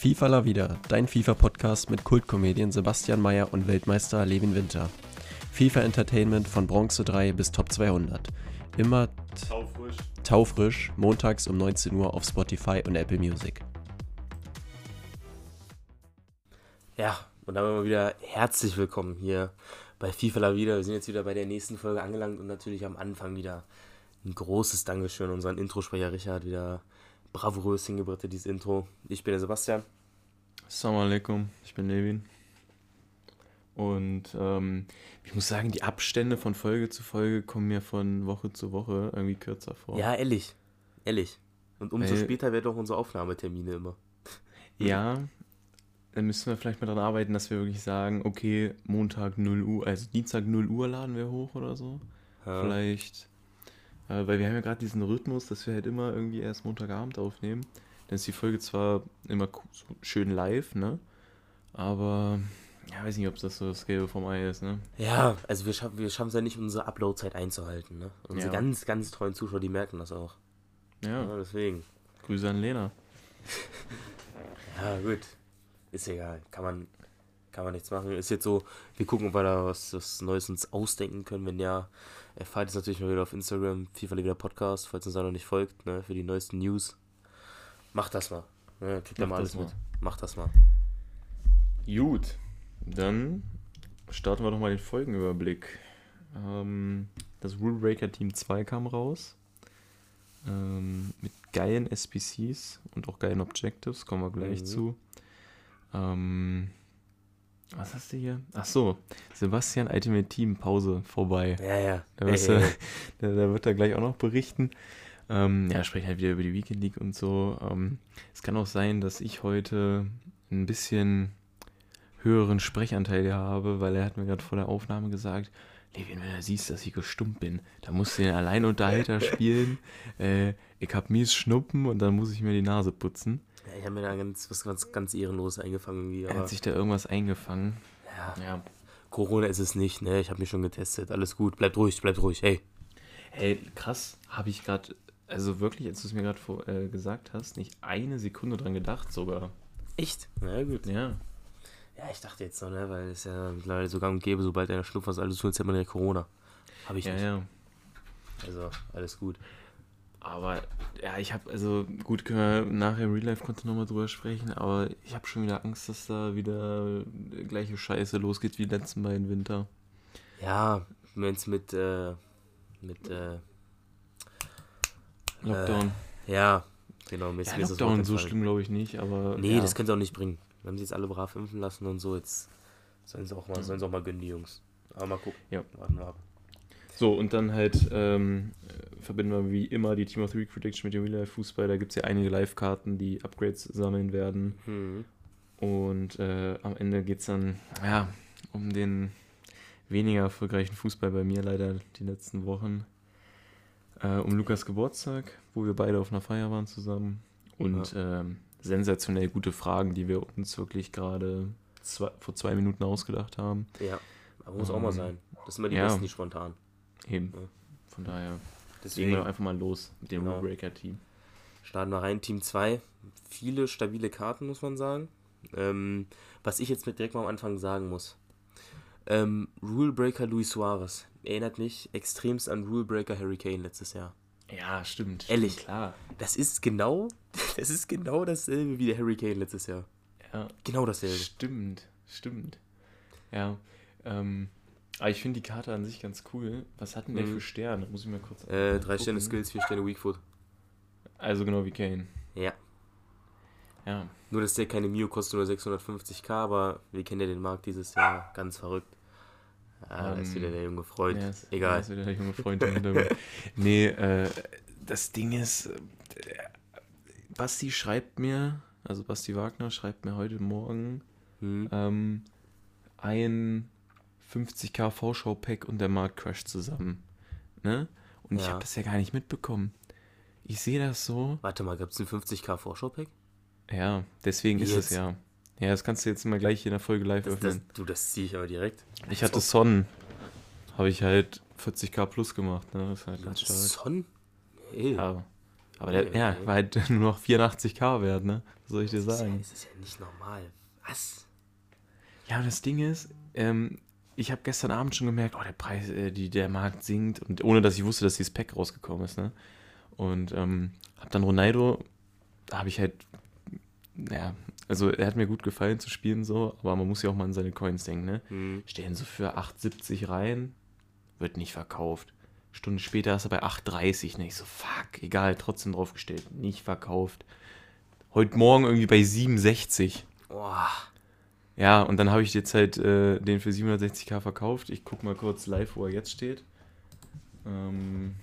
FIFA La Vida, dein FIFA-Podcast mit Kultkomedien Sebastian Mayer und Weltmeister Levin Winter. FIFA Entertainment von Bronze 3 bis Top 200. Immer Taufrisch. taufrisch, montags um 19 Uhr auf Spotify und Apple Music. Ja, und dann mal wieder herzlich willkommen hier bei FIFA La Vida. Wir sind jetzt wieder bei der nächsten Folge angelangt und natürlich am Anfang wieder ein großes Dankeschön an unseren Introsprecher Richard. Wieder bravourös hingebracht, dieses Intro. Ich bin der Sebastian. Assalamu alaikum, ich bin Levin. Und ähm, ich muss sagen, die Abstände von Folge zu Folge kommen mir von Woche zu Woche irgendwie kürzer vor. Ja, ehrlich. Ehrlich. Und umso Weil- später werden auch unsere Aufnahmetermine immer. Ja, dann müssen wir vielleicht mal daran arbeiten, dass wir wirklich sagen, okay, Montag 0 Uhr, also Dienstag 0 Uhr laden wir hoch oder so. Ja. Vielleicht, äh, weil wir haben ja gerade diesen Rhythmus, dass wir halt immer irgendwie erst Montagabend aufnehmen. Dann ist die Folge zwar immer so schön live, ne? Aber, ja, weiß nicht, ob das so das Gelbe vom Ei ist, ne? Ja, also wir schaffen wir es ja nicht, unsere Upload-Zeit einzuhalten. Ne? Unsere Ja. ganz, ganz treuen Zuschauer, die merken das auch. Ja, Ja, deswegen. Grüße an Lena. Ja, gut. Ist egal. Kann man, kann man nichts machen. Ist jetzt so, wir gucken, ob wir da was, was Neues uns ausdenken können. Wenn ja, erfahrt es natürlich mal wieder auf Instagram, FIFA wieder Podcast, falls uns da noch nicht folgt, ne, für die neuesten News. Macht das mal. Ne, kriegt da Macht mal alles mal. mit. Macht das mal. Gut, dann starten wir doch mal den Folgenüberblick. Ähm, das Rule Breaker Team 2 kam raus. Ähm, mit geilen SPCs und auch geilen Objectives, kommen wir gleich Mhm. zu. Ähm, was hast du hier? Ach so, Sebastian Ultimate Team Pause vorbei. Ja, ja. Da, Ey, wirst ey, du, ey. da, da wird er gleich auch noch berichten. Ähm, ja, sprechen halt wieder über die Weekend League und so. Ähm, es kann auch sein, dass ich heute ein bisschen höheren Sprechanteil habe, weil er hat mir gerade vor der Aufnahme gesagt, Levin, wenn du siehst, dass ich gestummt bin, dann musst du den Alleinunterhalter spielen. Äh, ich hab mies Schnuppen und dann muss ich mir die Nase putzen. Ja, ich habe mir da ganz, was ganz, ganz ehrenloses eingefangen. Irgendwie, Er aber, hat sich da irgendwas eingefangen. ja, Ja. Corona ist es nicht, ne? Ich habe mich schon getestet. Alles gut. Bleibt ruhig, bleibt ruhig. Hey. Hey, krass, habe ich gerade, also wirklich, als du es mir gerade äh, gesagt hast, nicht eine Sekunde dran gedacht sogar. Echt? Na gut. Ja. Ja, ich dachte jetzt noch, ne? Weil es ja mittlerweile so gang und gäbe, sobald einer schnupft, was alles tut, hat man ja Corona. Habe ich Ja, nicht. ja. Also, alles gut. Aber ja, ich habe, also gut, können wir nachher im Real Life Content nochmal drüber sprechen, aber ich habe schon wieder Angst, dass da wieder gleiche Scheiße losgeht wie die letzten beiden Winter. Ja, wenn es mit, äh, mit, äh, Lockdown. ja, genau, mir ist, ja, Lockdown so schlimm glaube ich nicht, aber. Nee, ja. das könnte auch nicht bringen. Wir haben sie jetzt alle brav impfen lassen und so, jetzt sollen sie auch mal, sollen sie auch mal gönnen, die Jungs. Aber mal gucken. Ja. Warten wir ab. So, und dann halt ähm, äh, verbinden wir wie immer die Team of the Week Prediction mit dem Real Life Fußball. Da gibt es ja einige Live-Karten, die Upgrades sammeln werden. Hm. Und äh, am Ende geht es dann, ja, um den weniger erfolgreichen Fußball bei mir leider die letzten Wochen. Äh, um Lukas Geburtstag, wo wir beide auf einer Feier waren zusammen. Und ähm, sensationell gute Fragen, die wir uns wirklich gerade zwei, vor zwei Minuten ausgedacht haben. Ja, aber muss auch mal Ähm, sein. Das sind immer die ja. Besten, die spontan. Eben. Ja. Von daher Deswegen wir doch einfach mal los mit dem Genau. Rule Breaker Team. starten wir rein. Team 2. Viele stabile Karten, muss man sagen. Ähm, was ich jetzt mit direkt mal am Anfang sagen muss. Ähm, Rulebreaker Luis Suarez erinnert mich extremst an Rulebreaker Harry Kane letztes Jahr. Ja, stimmt. Ehrlich? Klar. Das ist genau, das ist genau dasselbe wie der Harry Kane letztes Jahr. Ja, Genau dasselbe. Stimmt, stimmt. Ja, ähm, aber ich finde die Karte an sich ganz cool. Was hat denn der Mhm. für Sterne? Muss ich mal kurz. Äh, drei Sterne Skills, vier Sterne Weakfoot. Also genau wie Kane. Ja. Ja, Nur, dass der keine Mio kostet, nur 650k, aber wir kennen ja den Markt dieses Jahr. Ganz verrückt. Ah, da ist Ähm, wieder der junge Freund. Ja, ist- Egal. ja, ist wieder der junge Freund nee, äh, das Ding ist, äh, Basti schreibt mir, also Basti Wagner schreibt mir heute Morgen Hm. ähm, ein 50k Vorschau-Pack und der Markt crasht zusammen. Ne? Und ich Ja. habe das ja gar nicht mitbekommen. Ich sehe das so. Warte mal, gab es ein 50k Vorschau-Pack? Ja, deswegen ist es Jetzt? ja. Ja, das kannst du jetzt mal gleich in der Folge live Das, das, öffnen. du, das ziehe ich aber direkt. ich hatte Son. Habe ich halt 40k plus gemacht. Ne? Das ist halt ganz stark. Son? Hey. Ja. Aber der, Okay, ja, okay. war halt nur noch 84k wert, ne? soll ich dir Das ist, ja, sagen? das ist ja nicht normal. Was? Ja, das Ding ist, ähm, ich habe gestern Abend schon gemerkt, oh, der Preis, äh, die, der Markt sinkt. Und ohne dass ich wusste, dass dieses Pack rausgekommen ist, ne? Und ähm, hab dann Ronaldo, da habe ich halt, ja, also er hat mir gut gefallen zu spielen so, aber man muss ja auch mal an seine Coins denken, ne? Hm. Stellen so für 8,70 rein, wird nicht verkauft. Stunde später ist er bei 8,30, ne? Ich so, fuck, egal, trotzdem draufgestellt, nicht verkauft. Heute Morgen irgendwie bei 67. Boah. Ja, und dann habe ich jetzt halt äh, den für 760k verkauft. Ich guck mal kurz live, wo er jetzt steht. Ähm,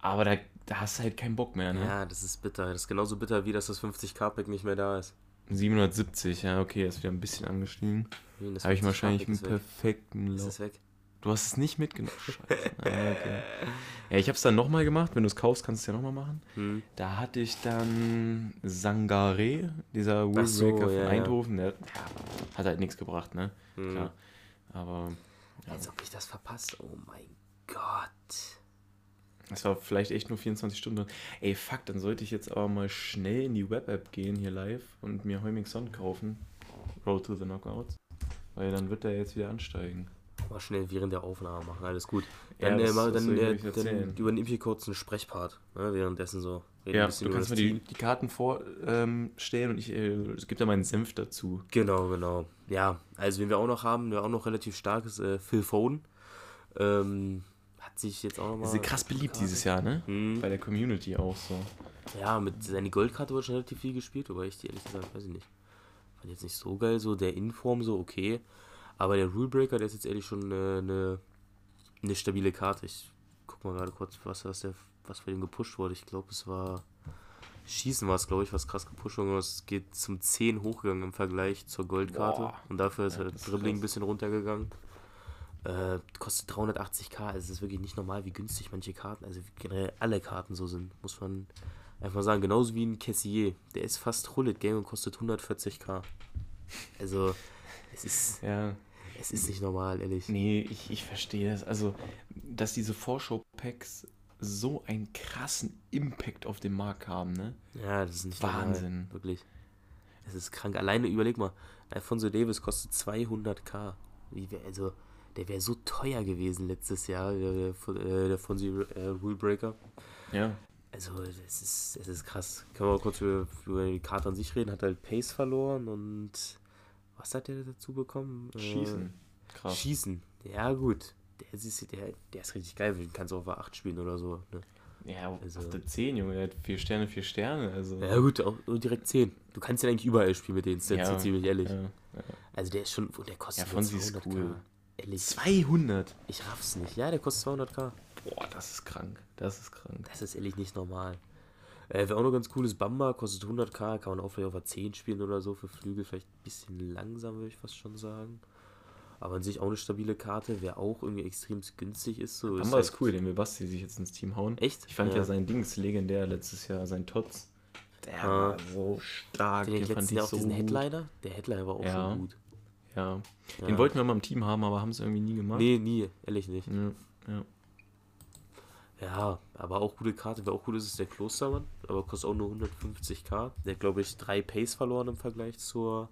aber da, da hast du halt keinen Bock mehr, ne? Ja, das ist bitter. Das ist genauso bitter, wie dass das 50k-Pack nicht mehr da ist. 770, ja, okay, ist wieder ein bisschen angestiegen. Das Habe ich 50K wahrscheinlich einen ist perfekten Ist Lauf. es weg? Du hast es nicht mitgenommen. Scheiße. Ah, okay. Ja, ich habe es dann nochmal gemacht. Wenn du es kaufst, kannst du es ja nochmal machen. Hm. Da hatte ich dann Sangare, dieser Ach so, von ja. Eindhoven. Der hat halt nichts gebracht, ne? Hm. Klar. Aber ja, Als ob ich das verpasst. Oh mein Gott. es war vielleicht echt nur 24 Stunden. Ey, fuck, dann sollte ich jetzt aber mal schnell in die Web-App gehen hier live und mir Heuming Son kaufen. Road to the Knockouts. Weil dann wird der jetzt wieder ansteigen. Mal schnell während der Aufnahme machen, alles gut. Ja, Dann, äh, das- das dann, ich äh, dann übernimm hier kurz einen Sprechpart. Ne, währenddessen so. Ja, du kannst mir die, die Karten vorstellen ähm, und ich äh, es gibt da meinen Senf dazu. Genau, genau. Ja, also wen wir auch noch haben, der auch noch relativ stark ist, äh, Phil Foden. Ähm, hat sich jetzt auch nochmal. Ist krass beliebt dieses Jahr, ne? Hm. Bei der Community auch so. Ja, mit seiner Goldkarte wird schon relativ viel gespielt, aber ich die ehrlich gesagt, weiß ich nicht. Fand jetzt nicht so geil, so der Inform so okay. Aber der Rulebreaker, der ist jetzt ehrlich schon eine, eine, eine stabile Karte. Ich guck mal gerade kurz, was, was, der, was bei dem gepusht wurde. Ich glaube, es war. Schießen war es, glaube ich, was krass gepusht wurde. Es geht zum 10 hochgegangen im Vergleich zur Goldkarte. Boah. Und dafür ist Ja, halt Dribbling ein bisschen runtergegangen. Äh, kostet 380k. Also es ist wirklich nicht normal, wie günstig manche Karten, also generell alle Karten so sind. Muss man einfach mal sagen. Genauso wie ein Cassier. Der ist fast Hullet Game und kostet 140k. Also, es ist, Ja. Es ist nicht normal, ehrlich. Nee, ich, ich verstehe das. Also, dass diese Vorschau-Packs so einen krassen Impact auf den Markt haben, ne? Ja, das ist nicht Wahnsinn. normal. Wirklich. Es ist krank. Alleine überleg mal, Alfonso Davis kostet 200k. Wie wär, also, der wäre so teuer gewesen letztes Jahr, der, der, äh, der Fonsi äh, Rulebreaker. Ja. Also, es ist, es ist krass. Können wir mal kurz über, über die Karte an sich reden? Hat halt Pace verloren und was hat der dazu bekommen? Äh, Schießen. Krass. Schießen. Ja, gut. Der ist, der, der ist richtig geil. Den kannst du auf der 8 spielen oder so. Ne? Ja, Also- auf der 10, Junge, der hat 4 Sterne, 4 Sterne. Also. Ja, gut, auch direkt 10. Du kannst ja eigentlich überall spielen mit den Stats, Ja, ziemlich ehrlich. Ja. Also, der ist schon. Der kostet Ja, nur Fonsi ist 200k. cool. Ehrlich, 200. ich raff's nicht. Ja, der kostet 200k. Boah, das ist krank. Das ist krank. Das ist ehrlich nicht normal. Äh, Wäre auch noch ganz cool ist, Bamba kostet 100k, kann man auch vielleicht auf der 10 spielen oder so für Flügel, vielleicht ein bisschen langsam, würde ich fast schon sagen. Aber an sich auch eine stabile Karte, wer auch irgendwie extrem günstig ist. So, Bamba ist cool, den will Basti sich jetzt ins Team hauen. Echt? Ich fand ja, Ja. sein Dings legendär letztes Jahr, sein Tots. Der Ah. war so stark, Den den ich fand ich auch so diesen gut. Headliner. Der Headliner war auch Ja. schon gut. Ja. Ja. Den wollten wir mal im Team haben, aber haben es irgendwie nie gemacht. Nee, nie, ehrlich nicht. Ja, ja. Ja, aber auch gute Karte. Wer auch gut ist, ist der Klostermann. Aber kostet auch nur 150k. Der hat, glaube ich, drei Pace verloren im Vergleich zur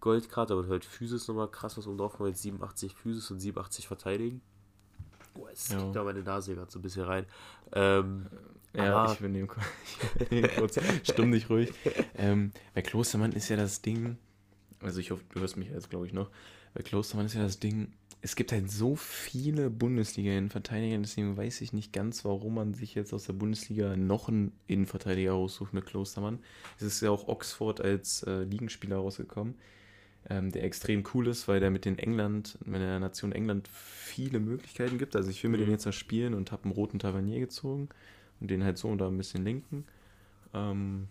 Goldkarte. Aber halt Physis nochmal krass, was oben drauf kommt. Jetzt 87 Physis und 87 Verteidigen. Boah, es Ja. da meine Nase gerade so ein bisschen rein. Ähm, Ja, Aber- ich nehmen kurz. Stumm dich ruhig. Ähm, bei Klostermann ist ja das Ding, also ich hoffe, du hörst mich jetzt, glaube ich, noch. Bei Klostermann ist ja das Ding, es gibt halt so viele Bundesliga-Innenverteidiger, deswegen weiß ich nicht ganz, warum man sich jetzt aus der Bundesliga noch einen Innenverteidiger raussucht mit Klostermann. Es ist ja auch Oxford als äh, Ligenspieler rausgekommen, ähm, der extrem cool ist, weil der mit den England, mit der Nation England viele Möglichkeiten gibt. Also ich will mit Mhm. dem jetzt mal spielen und habe einen roten Tavernier gezogen und den halt so und da ein bisschen linken. Ähm,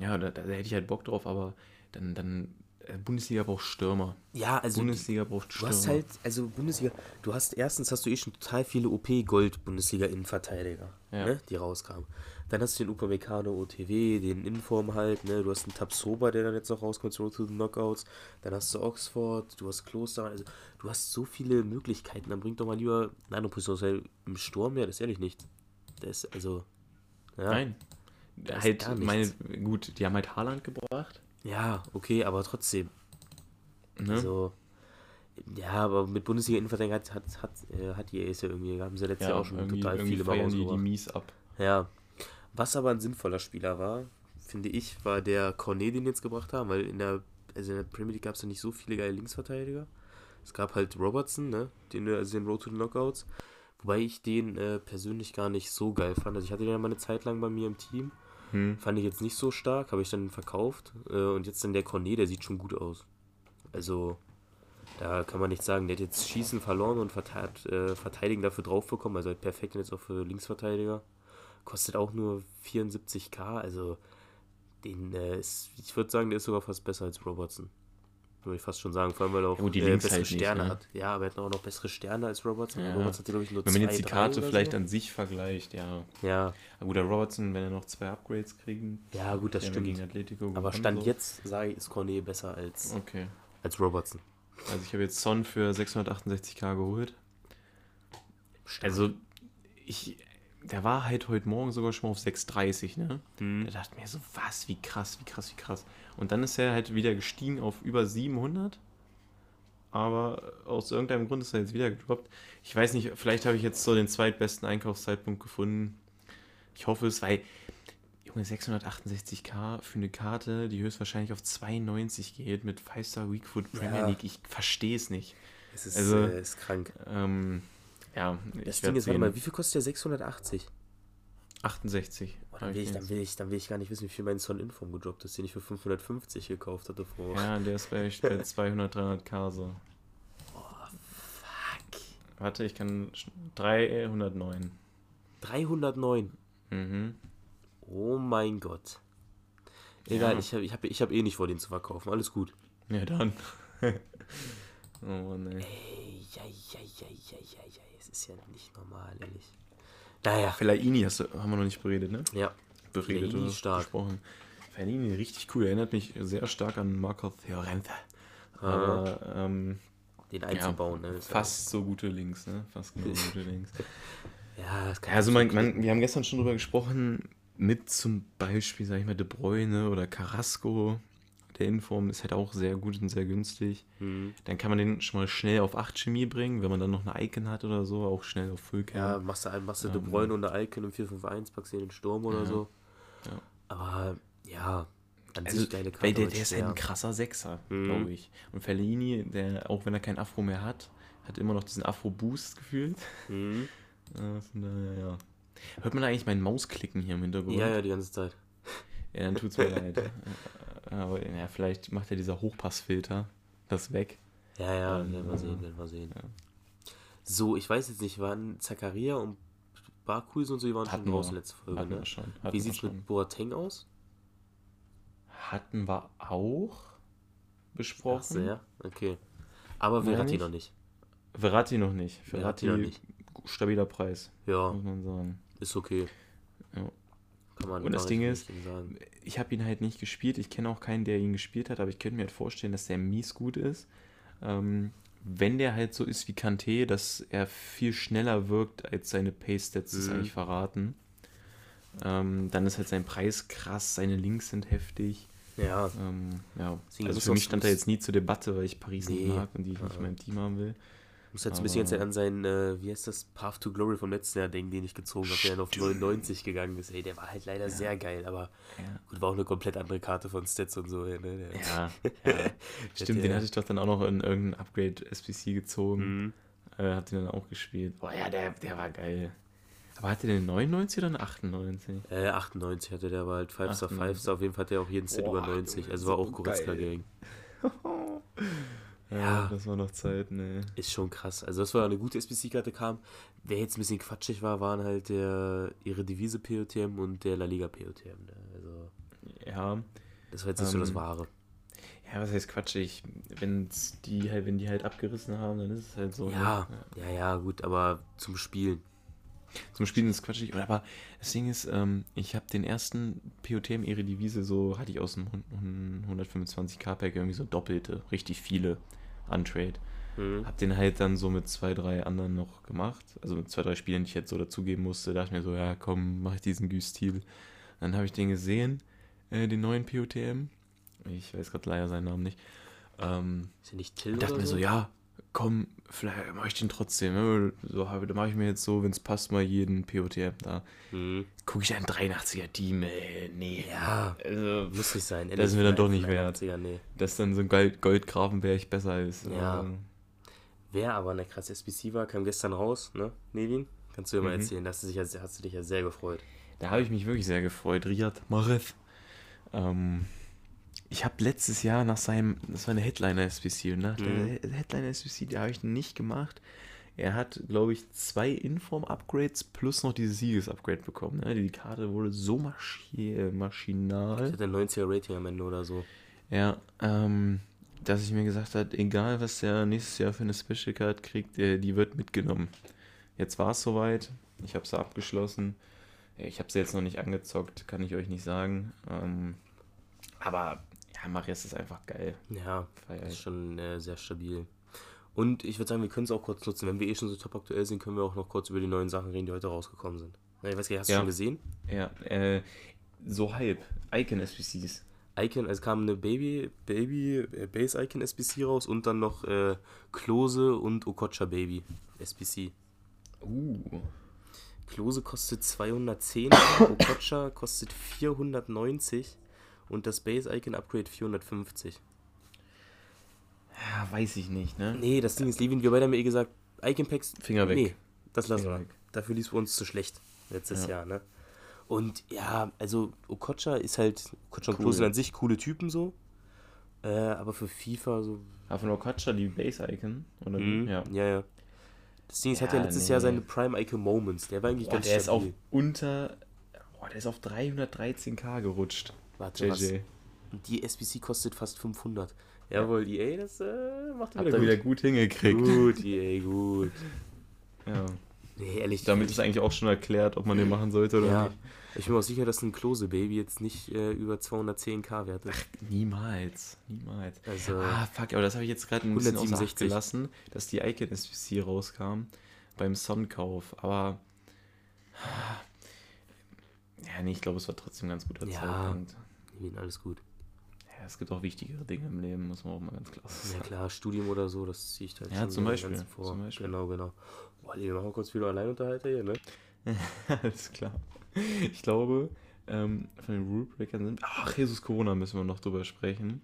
ja, da, da hätte ich halt Bock drauf, aber dann, dann Bundesliga braucht Stürmer. ja, also Bundesliga braucht du Stürmer. hast halt, also Bundesliga, du hast erstens hast du eh schon total viele OP-Gold-Bundesliga-Innenverteidiger, Ja. ne, die rauskamen. Dann hast du den Upamecano OTW, den Inform halt, ne, du hast einen Tabsoba, der dann jetzt noch rauskommt, zu Road to the Knockouts. Dann hast du Oxford, du hast Kloster, also du hast so viele Möglichkeiten. Dann bring doch mal lieber eine andere Position, weil im Sturm, ja, das ist ehrlich nicht. Das ist, also, ja. Nein. Da ist halt, meine, gut, die haben halt Haaland gebracht. Ja, okay, aber trotzdem. Ne? Also, ja, aber mit Bundesliga-Innenverteidigung hat, hat, hat, äh, hat die Ace ja irgendwie, haben sie letztes ja, Jahr auch schon total viele Mal die, die mies ab. Ja. Was aber ein sinnvoller Spieler war, finde ich, war der Cornet, den jetzt gebracht haben, weil in der, also in der Premier League gab es ja nicht so viele geile Linksverteidiger. Es gab halt Robertson, ne? Den, also den Road to the Knockouts. Wobei ich den äh, persönlich gar nicht so geil fand. Also ich hatte den ja mal eine Zeit lang bei mir im Team. Hm. Fand ich jetzt nicht so stark, habe ich dann verkauft. Äh, und jetzt dann der Cornet, der sieht schon gut aus. Also, da kann man nicht sagen. Der hat jetzt Schießen verloren und äh, Verteidigen dafür drauf bekommen. Also halt perfekt jetzt auch für Linksverteidiger. Kostet auch nur 74k. Also, den äh, ist, ich würde sagen, der ist sogar fast besser als Robertson. Würde ich fast schon sagen. Vor allem, weil er auch die äh, bessere halt nicht, Sterne ne? hat. Ja, aber er hat auch noch bessere Sterne als Robertson. Ja. Robertson hat, glaube ich, nur Wenn man zwei, jetzt die Karte vielleicht so. an sich vergleicht, ja. Ja, Aber gut, der Robertson, wenn er noch zwei Upgrades kriegen, ja, gut, das stimmt. gegen Atletico Aber Stand so. jetzt, sage ich, ist Cornet besser als, Okay. als Robertson. Also ich habe jetzt Son für 668k geholt. Also ich, der war halt heute Morgen sogar schon mal auf 630, ne? Hm. Da dachte mir so, was, wie krass, wie krass, wie krass. Und dann ist er halt wieder gestiegen auf über 700. Aber aus irgendeinem Grund ist er jetzt wieder gedroppt. Ich weiß nicht, vielleicht habe ich jetzt so den zweitbesten Einkaufszeitpunkt gefunden. Ich hoffe es, weil, Junge, 668k für eine Karte, die höchstwahrscheinlich auf 92 geht mit 5-Star Weakfoot Premier Ja. League. Ich verstehe es nicht. Es ist, Also- äh, ist krank. Ähm, ja, Das Ding ist, warte sehen. mal, wie viel kostet der 680? 68. Oh, dann, will ich, dann, will ich, dann will ich gar nicht wissen, wie viel mein Son Inform gedroppt ist, den ich für 550 gekauft hatte vor. Ja, der ist bei, echt bei 200, 300k so. Fuck. Warte, ich kann. sch- 309. 309. Mhm. Oh mein Gott. Egal, Ja. ich habe ich hab, ich hab eh nicht vor, den zu verkaufen. Alles gut. Ja, dann. oh Mann, ey. Ey, ja, ja, ja, ja, ja, ist ja nicht normal, ehrlich. Naja. Fellaini hast du, haben wir noch nicht beredet, ne? Ja. Beredet Fellaini oder stark. besprochen. Fellaini richtig cool. Erinnert mich sehr stark an Marco Fiorente. Ah. Aber ähm, Den einzubauen, ne? ist ja- fast so gute Links, ne? Fast genau so gute Links. Ja, das kann Ja, also man, man, wir haben gestern schon drüber gesprochen, mit zum Beispiel, sag ich mal, De Bruyne oder Carrasco. Der Inform ist halt auch sehr gut und sehr günstig. Mhm. Dann kann man den schon mal schnell auf 8 Chemie bringen, wenn man dann noch eine Icon hat oder so, auch schnell auf Ja, Fullcam. machst du, ein- machst du Ähm, De Bruyne und der Icon im 4-5-1, packst du in den Sturm oder Ja. so. Ja. Aber ja, an Also, sich geile Karte. weil der, aber der ist halt ein krasser Sechser, Mhm. glaube ich. Und Fellini, der, auch wenn er kein Afro mehr hat, hat immer noch diesen Afro-Boost gefühlt. Mhm. Ja, von daher, ja. Hört man eigentlich meinen Mausklicken hier im Hintergrund? Ja, ja, die ganze Zeit. Ja, dann tut's mir leid. Aber ja, vielleicht macht ja dieser Hochpassfilter das weg. Ja, ja, Ähm, werden wir sehen, werden wir sehen. Ja. So, ich weiß jetzt nicht, waren Zakaria und Barkuis und so, die waren Hatten schon raus letzte Folge, Hatten ne? wir schon. Hatten Wie sieht's schon. mit Boateng aus? Hatten wir auch besprochen. Achso, ja, okay. Aber Verratti noch nicht. Verratti noch nicht. Verratti Verratti, noch nicht. stabiler Preis, Ja, muss man sagen. ist okay. Kann man Und das Ding ist. Ich habe ihn halt nicht gespielt. Ich kenne auch keinen, der ihn gespielt hat, aber ich könnte mir halt vorstellen, dass der mies gut ist. Ähm, wenn der halt so ist wie Kanté, dass er viel schneller wirkt, als seine Pace-Stats das Mhm. eigentlich verraten. Ähm, dann ist halt sein Preis krass, seine Links sind heftig. Ja, Ähm, ja. Deswegen Also für mich stand er jetzt nie zur Debatte, weil ich Paris Nee. nicht mag und die ich nicht in meinem Team haben will. Muss jetzt ein bisschen jetzt an seinen, äh, wie heißt das, Path to Glory vom letzten Jahr denken, den ich gezogen habe, der dann auf 99 gegangen ist. Ey, der war halt leider sehr geil, aber Ja. gut, war auch eine komplett andere Karte von Stats und so. Ne? Der, Ja, ja. stimmt, den hatte ich doch dann auch noch in irgendein Upgrade SPC gezogen. Mhm. Äh, hat den dann auch gespielt. Boah, ja, der, der war geil. Aber hatte der eine 99 oder eine 98? Äh, 98 hatte der, aber halt 5-Star, 98. 5-Star, auf jeden Fall hat der auch jeden Set über 90, Junge, also war auch Goretzka geil. Gang. Ja, das war noch Zeit, ne. Ist schon krass. Also das war eine gute SBC-Karte kam. Wer jetzt ein bisschen quatschig war, waren halt der ihre Devise POTM und der La Liga POTM. Ne? Also Ja. das war jetzt nicht so das Ähm, Wahre. Ja, was heißt quatschig? Wenn's die halt, wenn die halt abgerissen haben, dann ist es halt so. Ja, Ne? ja, ja, gut, aber zum Spielen. Zum Spielen ist quatschig. Aber das Ding ist, ähm, ich habe den ersten POTM Eredivisie so, hatte ich aus dem 125k-Pack irgendwie so doppelte, richtig viele Untrade. Mhm. Hab den halt dann so mit zwei, drei anderen noch gemacht. Also mit zwei, drei Spielen, die ich jetzt so dazugeben musste. Dachte ich mir so, ja komm, mach ich diesen Güstil. Dann habe ich den gesehen, äh, den neuen POTM. Ich weiß gerade leider seinen Namen nicht. Ähm, Ist ja nicht Till ich dachte mir so, ja, komm, vielleicht mache ich den trotzdem. ne? So, da mache ich mir jetzt so, wenn es passt, mal jeden POTM da. Mhm. Gucke ich ein 83er Team, ey, nee. Ja, Also, muss nicht sein. Das ist mir dann doch nicht wert. 81er, Nee. dass dann so ein Gold Goldgrafenberg besser ist. Ja. Ähm, Wer aber eine krasse SBC war, kam gestern raus, ne, Nevin? Kannst du dir mal Mhm. erzählen, da hast du, dich ja, hast du dich ja sehr gefreut. Da habe ich mich wirklich sehr gefreut. Riyad Mahrez. Ähm, ich habe letztes Jahr nach seinem, das war eine Headliner-SBC, und nach Mhm. der Headliner-SBC, die habe ich nicht gemacht. Er hat, glaube ich, zwei Inform-Upgrades plus noch dieses Sieges-Upgrade bekommen. Ne? Die Karte wurde so maschi äh, Ich maschinal, hatte ein 90er Rating am Ende oder so. ja, ähm, dass ich mir gesagt habe, egal was der nächstes Jahr für eine Special Card kriegt, äh, die wird mitgenommen. Jetzt war es soweit. Ich habe sie abgeschlossen. Ich habe sie jetzt noch nicht angezockt, kann ich euch nicht sagen. Ähm, aber ja, Marius ist einfach geil. Ja, Feier ist schon äh, sehr stabil. Und ich würde sagen, wir können es auch kurz nutzen. Wenn wir eh schon so top aktuell sind, können wir auch noch kurz über die neuen Sachen reden, die heute rausgekommen sind. Ich weiß gar nicht, hast du Ja. schon gesehen? Ja, äh, so halb. Icon SPCs. Icon, es kam eine Baby, Baby, äh, Base Icon SBC raus und dann noch äh, Klose und Okocha Baby SBC. Uh. Klose kostet 210, Okocha kostet 490 und das Base Icon Upgrade 450. Ja, weiß ich nicht, ne? Nee, das Ding ist, Levin, wir beide haben ja eh gesagt, Icon Packs, Finger weg. nee, das lassen Finger wir. weg. Dafür es für uns zu schlecht letztes Ja. Jahr, ne? Und ja, also Okocha ist halt, Okocha und Cool. Sind an sich coole Typen so, äh, aber für FIFA so Aber von Okacha die Base Icon, oder? Mhm. Ja. Ja, ja. Das Ding ist, hat ja Ja, letztes nee. Jahr seine Prime Icon Moments. Der war eigentlich Boah, ganz der ist auf stabil. unter. Boah, der ist auf 313k gerutscht. Warte, was? JJ. Und die SBC kostet fast 500. Jawohl, EA, das äh, macht Habt wieder gut. wieder gut hingekriegt. Gut, EA, gut. Ja. Nee, ehrlich. Damit ist eigentlich auch schon erklärt, ob man den machen sollte oder ja. nicht. Ich bin mir auch sicher, dass ein Klose-Baby jetzt nicht äh, über 210k wert ist. Niemals. Niemals. Also, Ah, fuck, aber das habe ich jetzt gerade ein bisschen außer Acht 167. gelassen, dass die Icon SPC rauskam beim Sonnenkauf. Aber. Ja, nee, ich glaube, es war trotzdem ein ganz guter Ja. Zeitpunkt. Levin, alles gut. Ja, es gibt auch wichtigere Dinge im Leben, muss man auch mal ganz klar Ja sagen. klar, Studium oder so, das ziehe ich halt Ja, schon zum Beispiel, ganz vor. zum Beispiel. Genau, genau. Boah, Levin, machen wir kurz wieder Alleinunterhalter hier, ne? Alles klar. Ich glaube, ähm, von den Rule Breakern sind. Ach, Jesus Corona müssen wir noch drüber sprechen.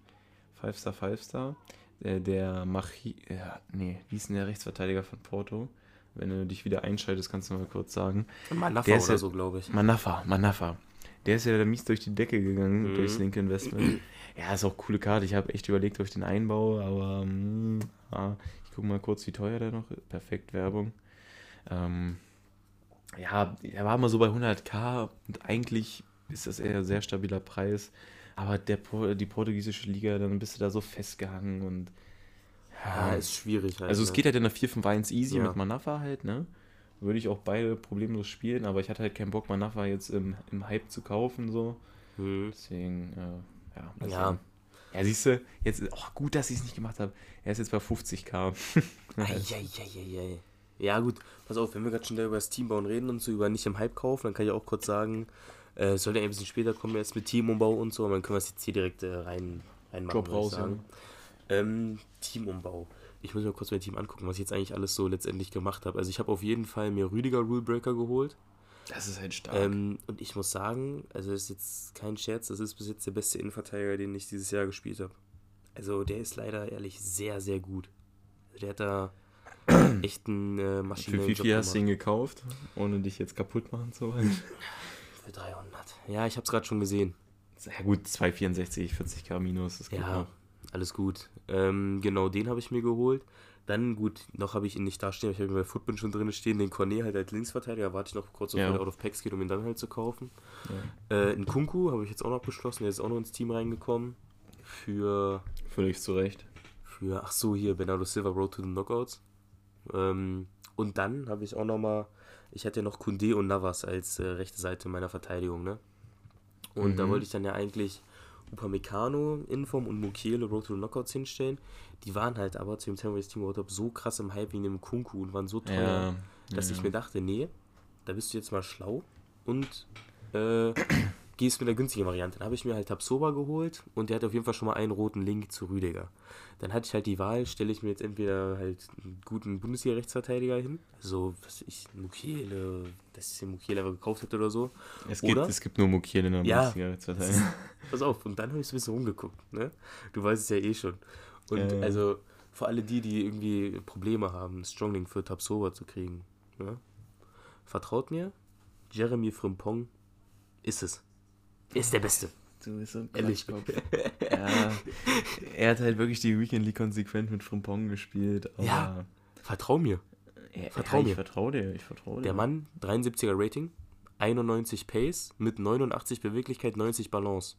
Five Star, Five Star. Der, der Machi. Ja, nee, wie ist denn der Rechtsverteidiger von Porto? Wenn du dich wieder einschaltest, kannst du mal kurz sagen. Manafa Der ist oder ja- so, glaube ich. Manafa, Manafa. Der ist ja da mies durch die Decke gegangen, Mhm. durchs linke Investment. Ja, ist auch coole Karte. Ich habe echt überlegt, ob ich den einbaue, aber mm, ja, ich gucke mal kurz, wie teuer der noch ist. Perfekt, Werbung. Ähm, ja, er war mal so bei 100k und eigentlich ist das eher ein sehr stabiler Preis. Aber der, die portugiesische Liga, dann bist du da so festgehangen und. Ja, ist schwierig halt. Also es geht halt in der 4 5 1 easy Ja. mit Manafa halt, ne? Würde ich auch beide problemlos spielen, aber ich hatte halt keinen Bock, Manafa jetzt im, im Hype zu kaufen, so. Hm. Deswegen, äh, ja. mal Ja. sehen. Ja, siehst du, jetzt, auch gut, dass ich es nicht gemacht habe. Er ist jetzt bei 50k. Eieieiei. Ja, gut, pass auf, wenn wir gerade schon da über das Teambauen reden und so, über nicht im Hype kaufen, dann kann ich auch kurz sagen, äh, es soll ja ein bisschen später kommen, jetzt mit Teamumbau und so, aber dann können wir es jetzt hier direkt äh, rein, reinmachen. Ich raus, ja. sagen. Ähm, Teamumbau. Ich muss mir kurz mein Team angucken, was ich jetzt eigentlich alles so letztendlich gemacht habe. Also ich habe auf jeden Fall mir Rüdiger Rulebreaker geholt. Das ist halt stark. Ähm, und ich muss sagen, also das ist jetzt kein Scherz, das ist bis jetzt der beste Innenverteidiger, den ich dieses Jahr gespielt habe. Also der ist leider ehrlich sehr, sehr gut. Also der hat da echt einen äh, Für maschinellen wie Job viel hast du ihn gekauft, ohne dich jetzt kaputt machen zu wollen? Für 300. Ja, ich habe es gerade schon gesehen. Ja gut, 264, 40k minus, das geht Ja, noch. Alles gut. Ähm, genau, den habe ich mir geholt. Dann, gut, noch habe ich ihn nicht da stehen, ich habe ihn bei Football schon drin stehen, den Cornet halt als Linksverteidiger, warte ich noch kurz, auf Ja. der Out of Packs geht, um ihn dann halt zu kaufen. Ja. Äh, in Kunku habe ich jetzt auch noch beschlossen, der ist auch noch ins Team reingekommen. Für, Völlig zu Recht. für ach so, hier, Bernardo Silva, Road to the Knockouts. Ähm, und dann habe ich auch noch mal, ich hatte ja noch Kunde und Navas als äh, rechte Seite meiner Verteidigung, ne? Und da Mhm. wollte ich dann ja eigentlich Upamecano, Inform und Mukiele Road to the Knockouts hinstellen. Die waren halt aber zu dem Zeitpunkt, das Team habe, so krass im Hype wegen dem Kunku und waren so teuer, Ja, dass ja. ich mir dachte, nee, da bist du jetzt mal schlau und äh, gehst mit der günstigen Variante. Dann habe ich mir halt Tabsoba geholt und der hat auf jeden Fall schon mal einen roten Link zu Rüdiger. Dann hatte ich halt die Wahl, stelle ich mir jetzt entweder halt einen guten Bundesliga-Rechtsverteidiger hin, so, was ich, Mukiele, dass ich den Mukiele einfach gekauft hätte oder so. Es gibt, Oder? es gibt nur Mukiel in der Ja. Bundesliga-Rechtsverteidigung. Pass auf, und dann habe ich so ein bisschen rumgeguckt, ne? Du weißt es ja eh schon. Und ja. also, für alle die, die irgendwie Probleme haben, Strongling für Tabsoba zu kriegen, ne? Vertraut mir, Jeremy Frimpong ist es. Ist der Beste. Du bist so ein Ehrlich. Ja, er hat halt wirklich die Weekend League konsequent mit Frimpong gespielt. Ja. Vertrau mir. Ja, Vertrau ja, mir. Ich vertraue dir, ich vertraue dir. Der Mann, 73er Rating, 91 Pace, mit 89 Beweglichkeit, 90 Balance.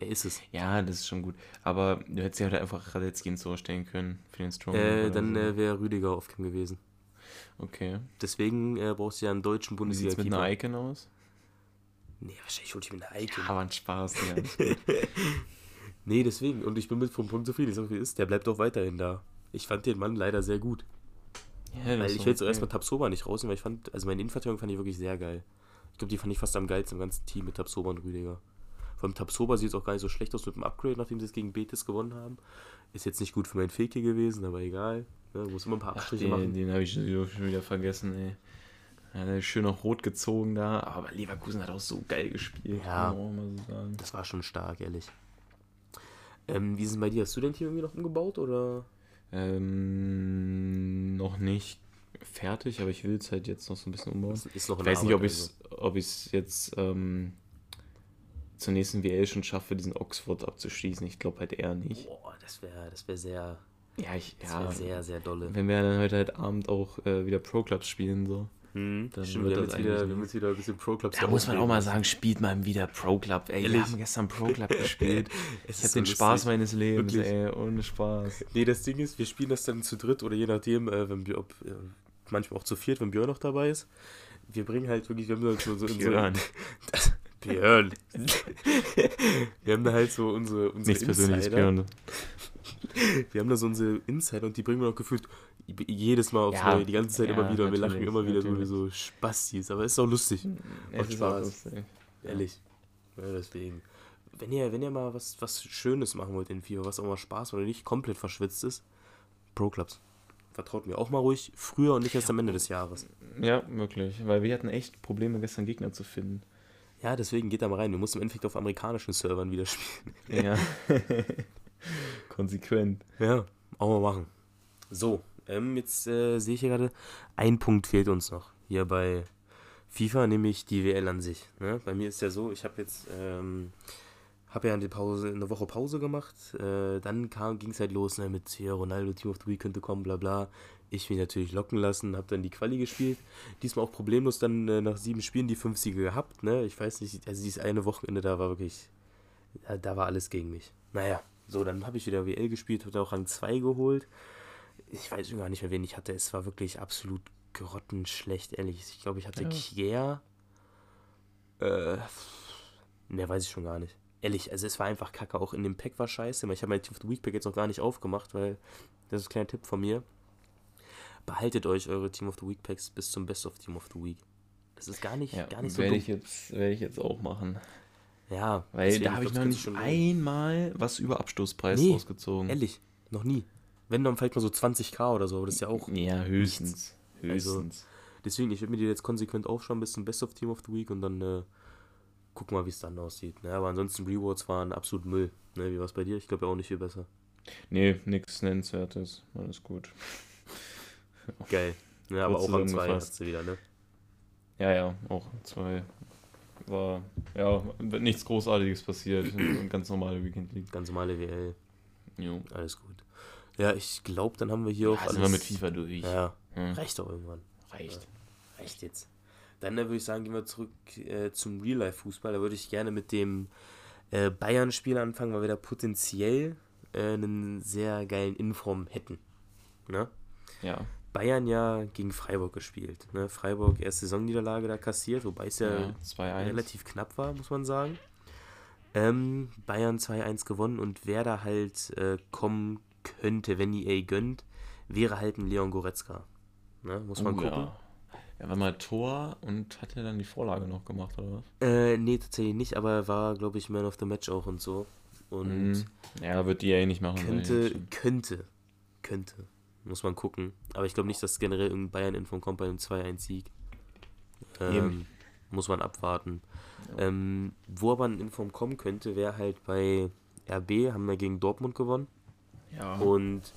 Er ist es. Ja, das ist schon gut. Aber du hättest ja halt einfach Radetzky ins Tor stellen können für den Strong. Äh, dann so. äh, wäre Rüdiger auf Kim gewesen. okay. Deswegen äh, brauchst du ja einen deutschen Wie sieht's mit einer Bundesliga-Keeper. Icon aus? Nee, wahrscheinlich hol ich mir eine Icon. Ja, war ein Spaß, ja. Nee, deswegen. Und ich bin mit vom Punkt zufrieden. Wie es ist. Der bleibt auch weiterhin da. Ich fand den Mann leider sehr gut. ja Weil ich will jetzt okay. erstmal Tabsoba nicht rausnehmen, weil ich fand, also meine Innenverteidigung fand ich wirklich sehr geil. Ich glaube, die fand ich fast am geilsten im ganzen Team mit Tabsoba und Rüdiger. Vor allem Tabsoba sieht jetzt auch gar nicht so schlecht aus mit dem Upgrade, nachdem sie es gegen Betis gewonnen haben. Ist jetzt nicht gut für meinen Fake gewesen, aber egal. Ne, muss immer ein paar Ach, Abstriche den, machen. den habe ich schon wieder vergessen, ey. Ja, schön noch rot gezogen da, aber Leverkusen hat auch so geil gespielt, Ja. so sagen. Das war schon stark, ehrlich. Ähm, wie ist es bei dir? Hast du dein Team irgendwie noch umgebaut oder? Ähm, noch nicht fertig, aber ich will es halt jetzt noch so ein bisschen umbauen. Ist, ist Ich weiß nicht, ob Arbeit, ich es ob ich's jetzt ähm, zur nächsten WL schon schaffe, diesen Oxford abzuschließen. Ich glaube halt eher also. nicht. Boah, das wäre das wär sehr, Ja, ich, das ja. sehr, sehr dolle. Wenn wir dann heute halt Abend auch äh, wieder Pro-Clubs spielen, so. Hm, Dann stimmt, wird wir haben, das wieder, wir haben jetzt wieder ein bisschen Pro-Clubs. Da muss man auch mal sagen, spielt mal wieder Pro-Club. Ey, wir Ehrlich? haben gestern Pro-Club gespielt. Es Ich habe den so Spaß lustig. meines Lebens, Wirklich. ey, ohne Spaß. Nee, das Ding ist, wir spielen das dann zu dritt oder je nachdem, äh, wenn wir, ob, äh, manchmal auch zu viert, wenn Björn noch dabei ist. Wir bringen halt wirklich, wir haben so, so Björn. So, Björn. wir haben da halt so unsere, unsere Nichts Persönliches, Insider. Björn. Wir haben da so unsere Insider und die bringen wir noch gefühlt jedes Mal aufs Ja, Neue, die ganze Zeit ja, immer wieder. Wir lachen immer wieder so wie natürlich. so Spastis, aber es ist auch lustig. Es Macht Spaß. auch lustig. Ehrlich. Ja, deswegen. Wenn ihr, wenn ihr mal was, was Schönes machen wollt in FIFA, was auch mal Spaß oder nicht komplett verschwitzt ist, Pro Clubs. Vertraut mir auch mal ruhig früher und nicht erst am Ende des Jahres. Ja, wirklich. Weil wir hatten echt Probleme, gestern Gegner zu finden. Ja, deswegen geht da mal rein. Du musst im Endeffekt auf amerikanischen Servern wieder spielen. Ja. Konsequent. Ja, auch mal machen. So, ähm, jetzt äh, sehe ich hier gerade, ein Punkt fehlt uns noch hier bei FIFA, nämlich die WL an sich. Ne? Bei mir ist ja so, ich habe jetzt, ähm, habe ja eine Pause, eine Woche Pause gemacht. Äh, dann ging es halt los ne, mit hier Ronaldo Team of the Week könnte kommen, bla bla. Ich mich natürlich locken lassen, habe dann die Quali gespielt. Diesmal auch problemlos dann äh, nach sieben Spielen die fünf Siege gehabt. Ne? Ich weiß nicht, also dieses eine Wochenende da war wirklich, da, da war alles gegen mich. Naja, so, dann habe ich wieder WL gespielt, habe auch Rang 2 geholt. Ich weiß gar nicht mehr, wen ich hatte. Es war wirklich absolut grottenschlecht, ehrlich. Ich glaube, ich hatte Ja. Kier. Äh, mehr weiß ich schon gar nicht. Ehrlich, also es war einfach kacke. Auch in dem Pack war scheiße. Ich habe mein Team of the Week Pack jetzt noch gar nicht aufgemacht, weil das ist ein kleiner Tipp von mir. Behaltet euch eure Team of the Week Packs bis zum Best of Team of the Week. Das ist gar nicht, Ja, gar nicht so werde dumm. ich, jetzt, werde ich jetzt auch machen. Ja, Weil da habe ich noch nicht einmal was über Abstoßpreis Nee, rausgezogen. Ehrlich, noch nie. Wenn dann vielleicht mal so 20k oder so, aber das ist ja auch. Ja, höchstens. Also- Höchstens. Deswegen, ich würde mir die jetzt konsequent aufschauen bis zum Best of Team of the Week und dann äh, gucken wir, wie es dann aussieht. Ne? Aber ansonsten Rewards waren absolut Müll. Ne? Wie war es bei dir? Ich glaube ja auch nicht viel besser. nee, nichts Nennenswertes. Alles gut. Geil. Ja, aber auch am 2 zusammengefasst. hast du wieder, ne? Ja, ja, auch zwei. War, ja, nichts Großartiges passiert. Ganz normale Weekend League. Ganz normale WL. Jo. Alles gut. Ja, ich glaube, dann haben wir hier auch Ja, alles. sind wir mit FIFA durch. Ja, Hm. reicht doch irgendwann. Reicht. Reicht jetzt. Dann äh, würde ich sagen, gehen wir zurück äh, zum Real-Life-Fußball. Da würde ich gerne mit dem äh, Bayern-Spiel anfangen, weil wir da potenziell äh, einen sehr geilen Inform hätten. Ne? Ja. Bayern ja gegen Freiburg gespielt. Ne? Freiburg erste Saisonniederlage da kassiert, wobei es ja, ja 2-1. relativ knapp war, muss man sagen. Ähm, Bayern 2-1 gewonnen und wer da halt äh, kommen könnte, wenn EA gönnt, wäre halt ein Leon Goretzka. Ne? Muss man Oh, gucken. ja. Er war mal Tor und hat er dann die Vorlage noch gemacht, oder was? Äh, nee, tatsächlich nicht, aber er war, glaube ich, Man of the Match auch und so. Und Mhm. Ja, wird die ja eh nicht machen. könnte, könnte, könnte. Muss man gucken. Aber ich glaube nicht, dass generell irgendein Bayern-Info kommt bei einem 2-1-Sieg. Ähm, muss man abwarten. Ja. Ähm, wo aber ein Inform kommen könnte, wäre halt bei RB, haben wir gegen Dortmund gewonnen. Ja. Und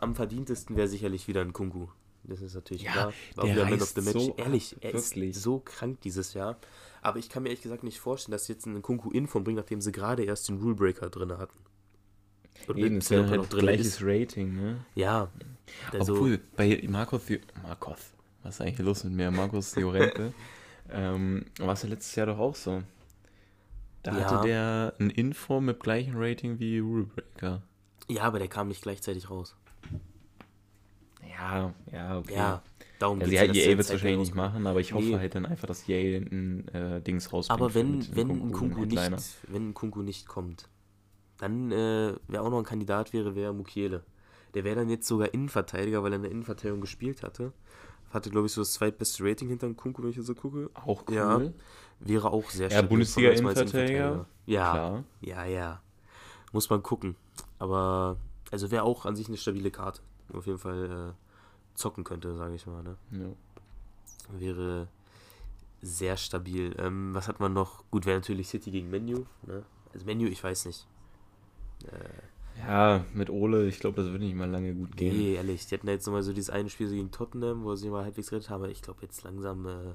am verdientesten wäre sicherlich wieder ein Kunku. Das ist natürlich Ja, klar. War der wieder Man of the Match. so Ehrlich, er wirklich. ist so krank dieses Jahr. Aber ich kann mir ehrlich gesagt nicht vorstellen, dass sie jetzt einen Kunku Inform bringen, nachdem sie gerade erst den Rulebreaker drin hatten. Oder Eben, es wäre halt gleiches ist. Rating, ne? Ja. Also, Obwohl, bei Marcos, Thi- Marcos, was ist eigentlich los mit mir? Marcos Llorente, ähm, war es ja letztes Jahr doch auch so. Da Ja. hatte der ein Info mit gleichem Rating wie Rulebreaker. ja, aber der kam nicht gleichzeitig raus. Ja, ja, okay. Ja, darum Also geht's ja, EA wird es wahrscheinlich nicht machen, aber ich hoffe Nee. halt dann einfach, dass EA ein äh, Dings rausbringt. Aber wenn, wenn Nkunku, ein Kunku nicht, wenn ein Kunku nicht kommt, dann äh, wer auch noch ein Kandidat wäre, wäre Mukiele. Der wäre dann jetzt sogar Innenverteidiger, weil er in der Innenverteidigung gespielt hatte. Hatte, glaube ich, so das zweitbeste Rating hinter dem Kunku, wenn ich so gucke. Auch cool. Ja. Wäre auch sehr Ja, stabil Bundesliga von uns mal als Innenverteidiger. Ja, Klar. ja, ja. Muss man gucken. Aber, also wäre auch an sich eine stabile Karte. Auf jeden Fall äh, zocken könnte, sage ich mal. Ne? Ja. wäre sehr stabil. Ähm, was hat man noch? Gut, wäre natürlich City gegen Menu. Ne? Also Menu, ich weiß nicht. Äh, ja, mit Ole, ich glaube, das wird nicht mal lange gut gehen. nee, ehrlich. Die hatten ja jetzt nochmal so dieses eine Spiel so gegen Tottenham, wo sie mal halbwegs gerettet haben. Aber ich glaube, jetzt langsam äh,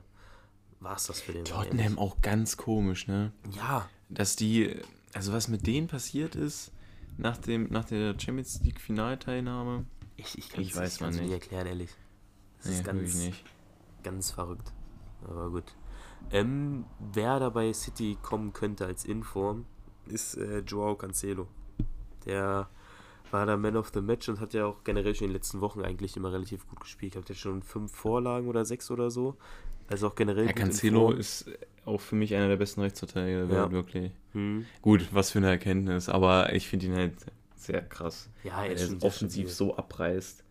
war es das für den. Tottenham auch ganz komisch, ne? Ja, Dass die, also was mit denen passiert ist, nach, dem, nach der Champions League Finalteilnahme, ich, ich kann Ich es mir nicht. erklären, ehrlich. Das nee, ist ganz, nicht. ganz verrückt. Aber gut. Ähm, wer da bei City kommen könnte als Inform, ist äh, Joao Cancelo. Der war da Man of the Match und hat ja auch generell schon in den letzten Wochen eigentlich immer relativ gut gespielt. Hat ja schon fünf Vorlagen oder sechs oder so. Also auch generell Ja, in Cancelo ist auch für mich einer der besten Rechtsverteidiger der Ja. Welt, wirklich. Hm. Gut, was für eine Erkenntnis, aber ich finde ihn halt sehr krass. Ja, er ist offensiv so abreißt.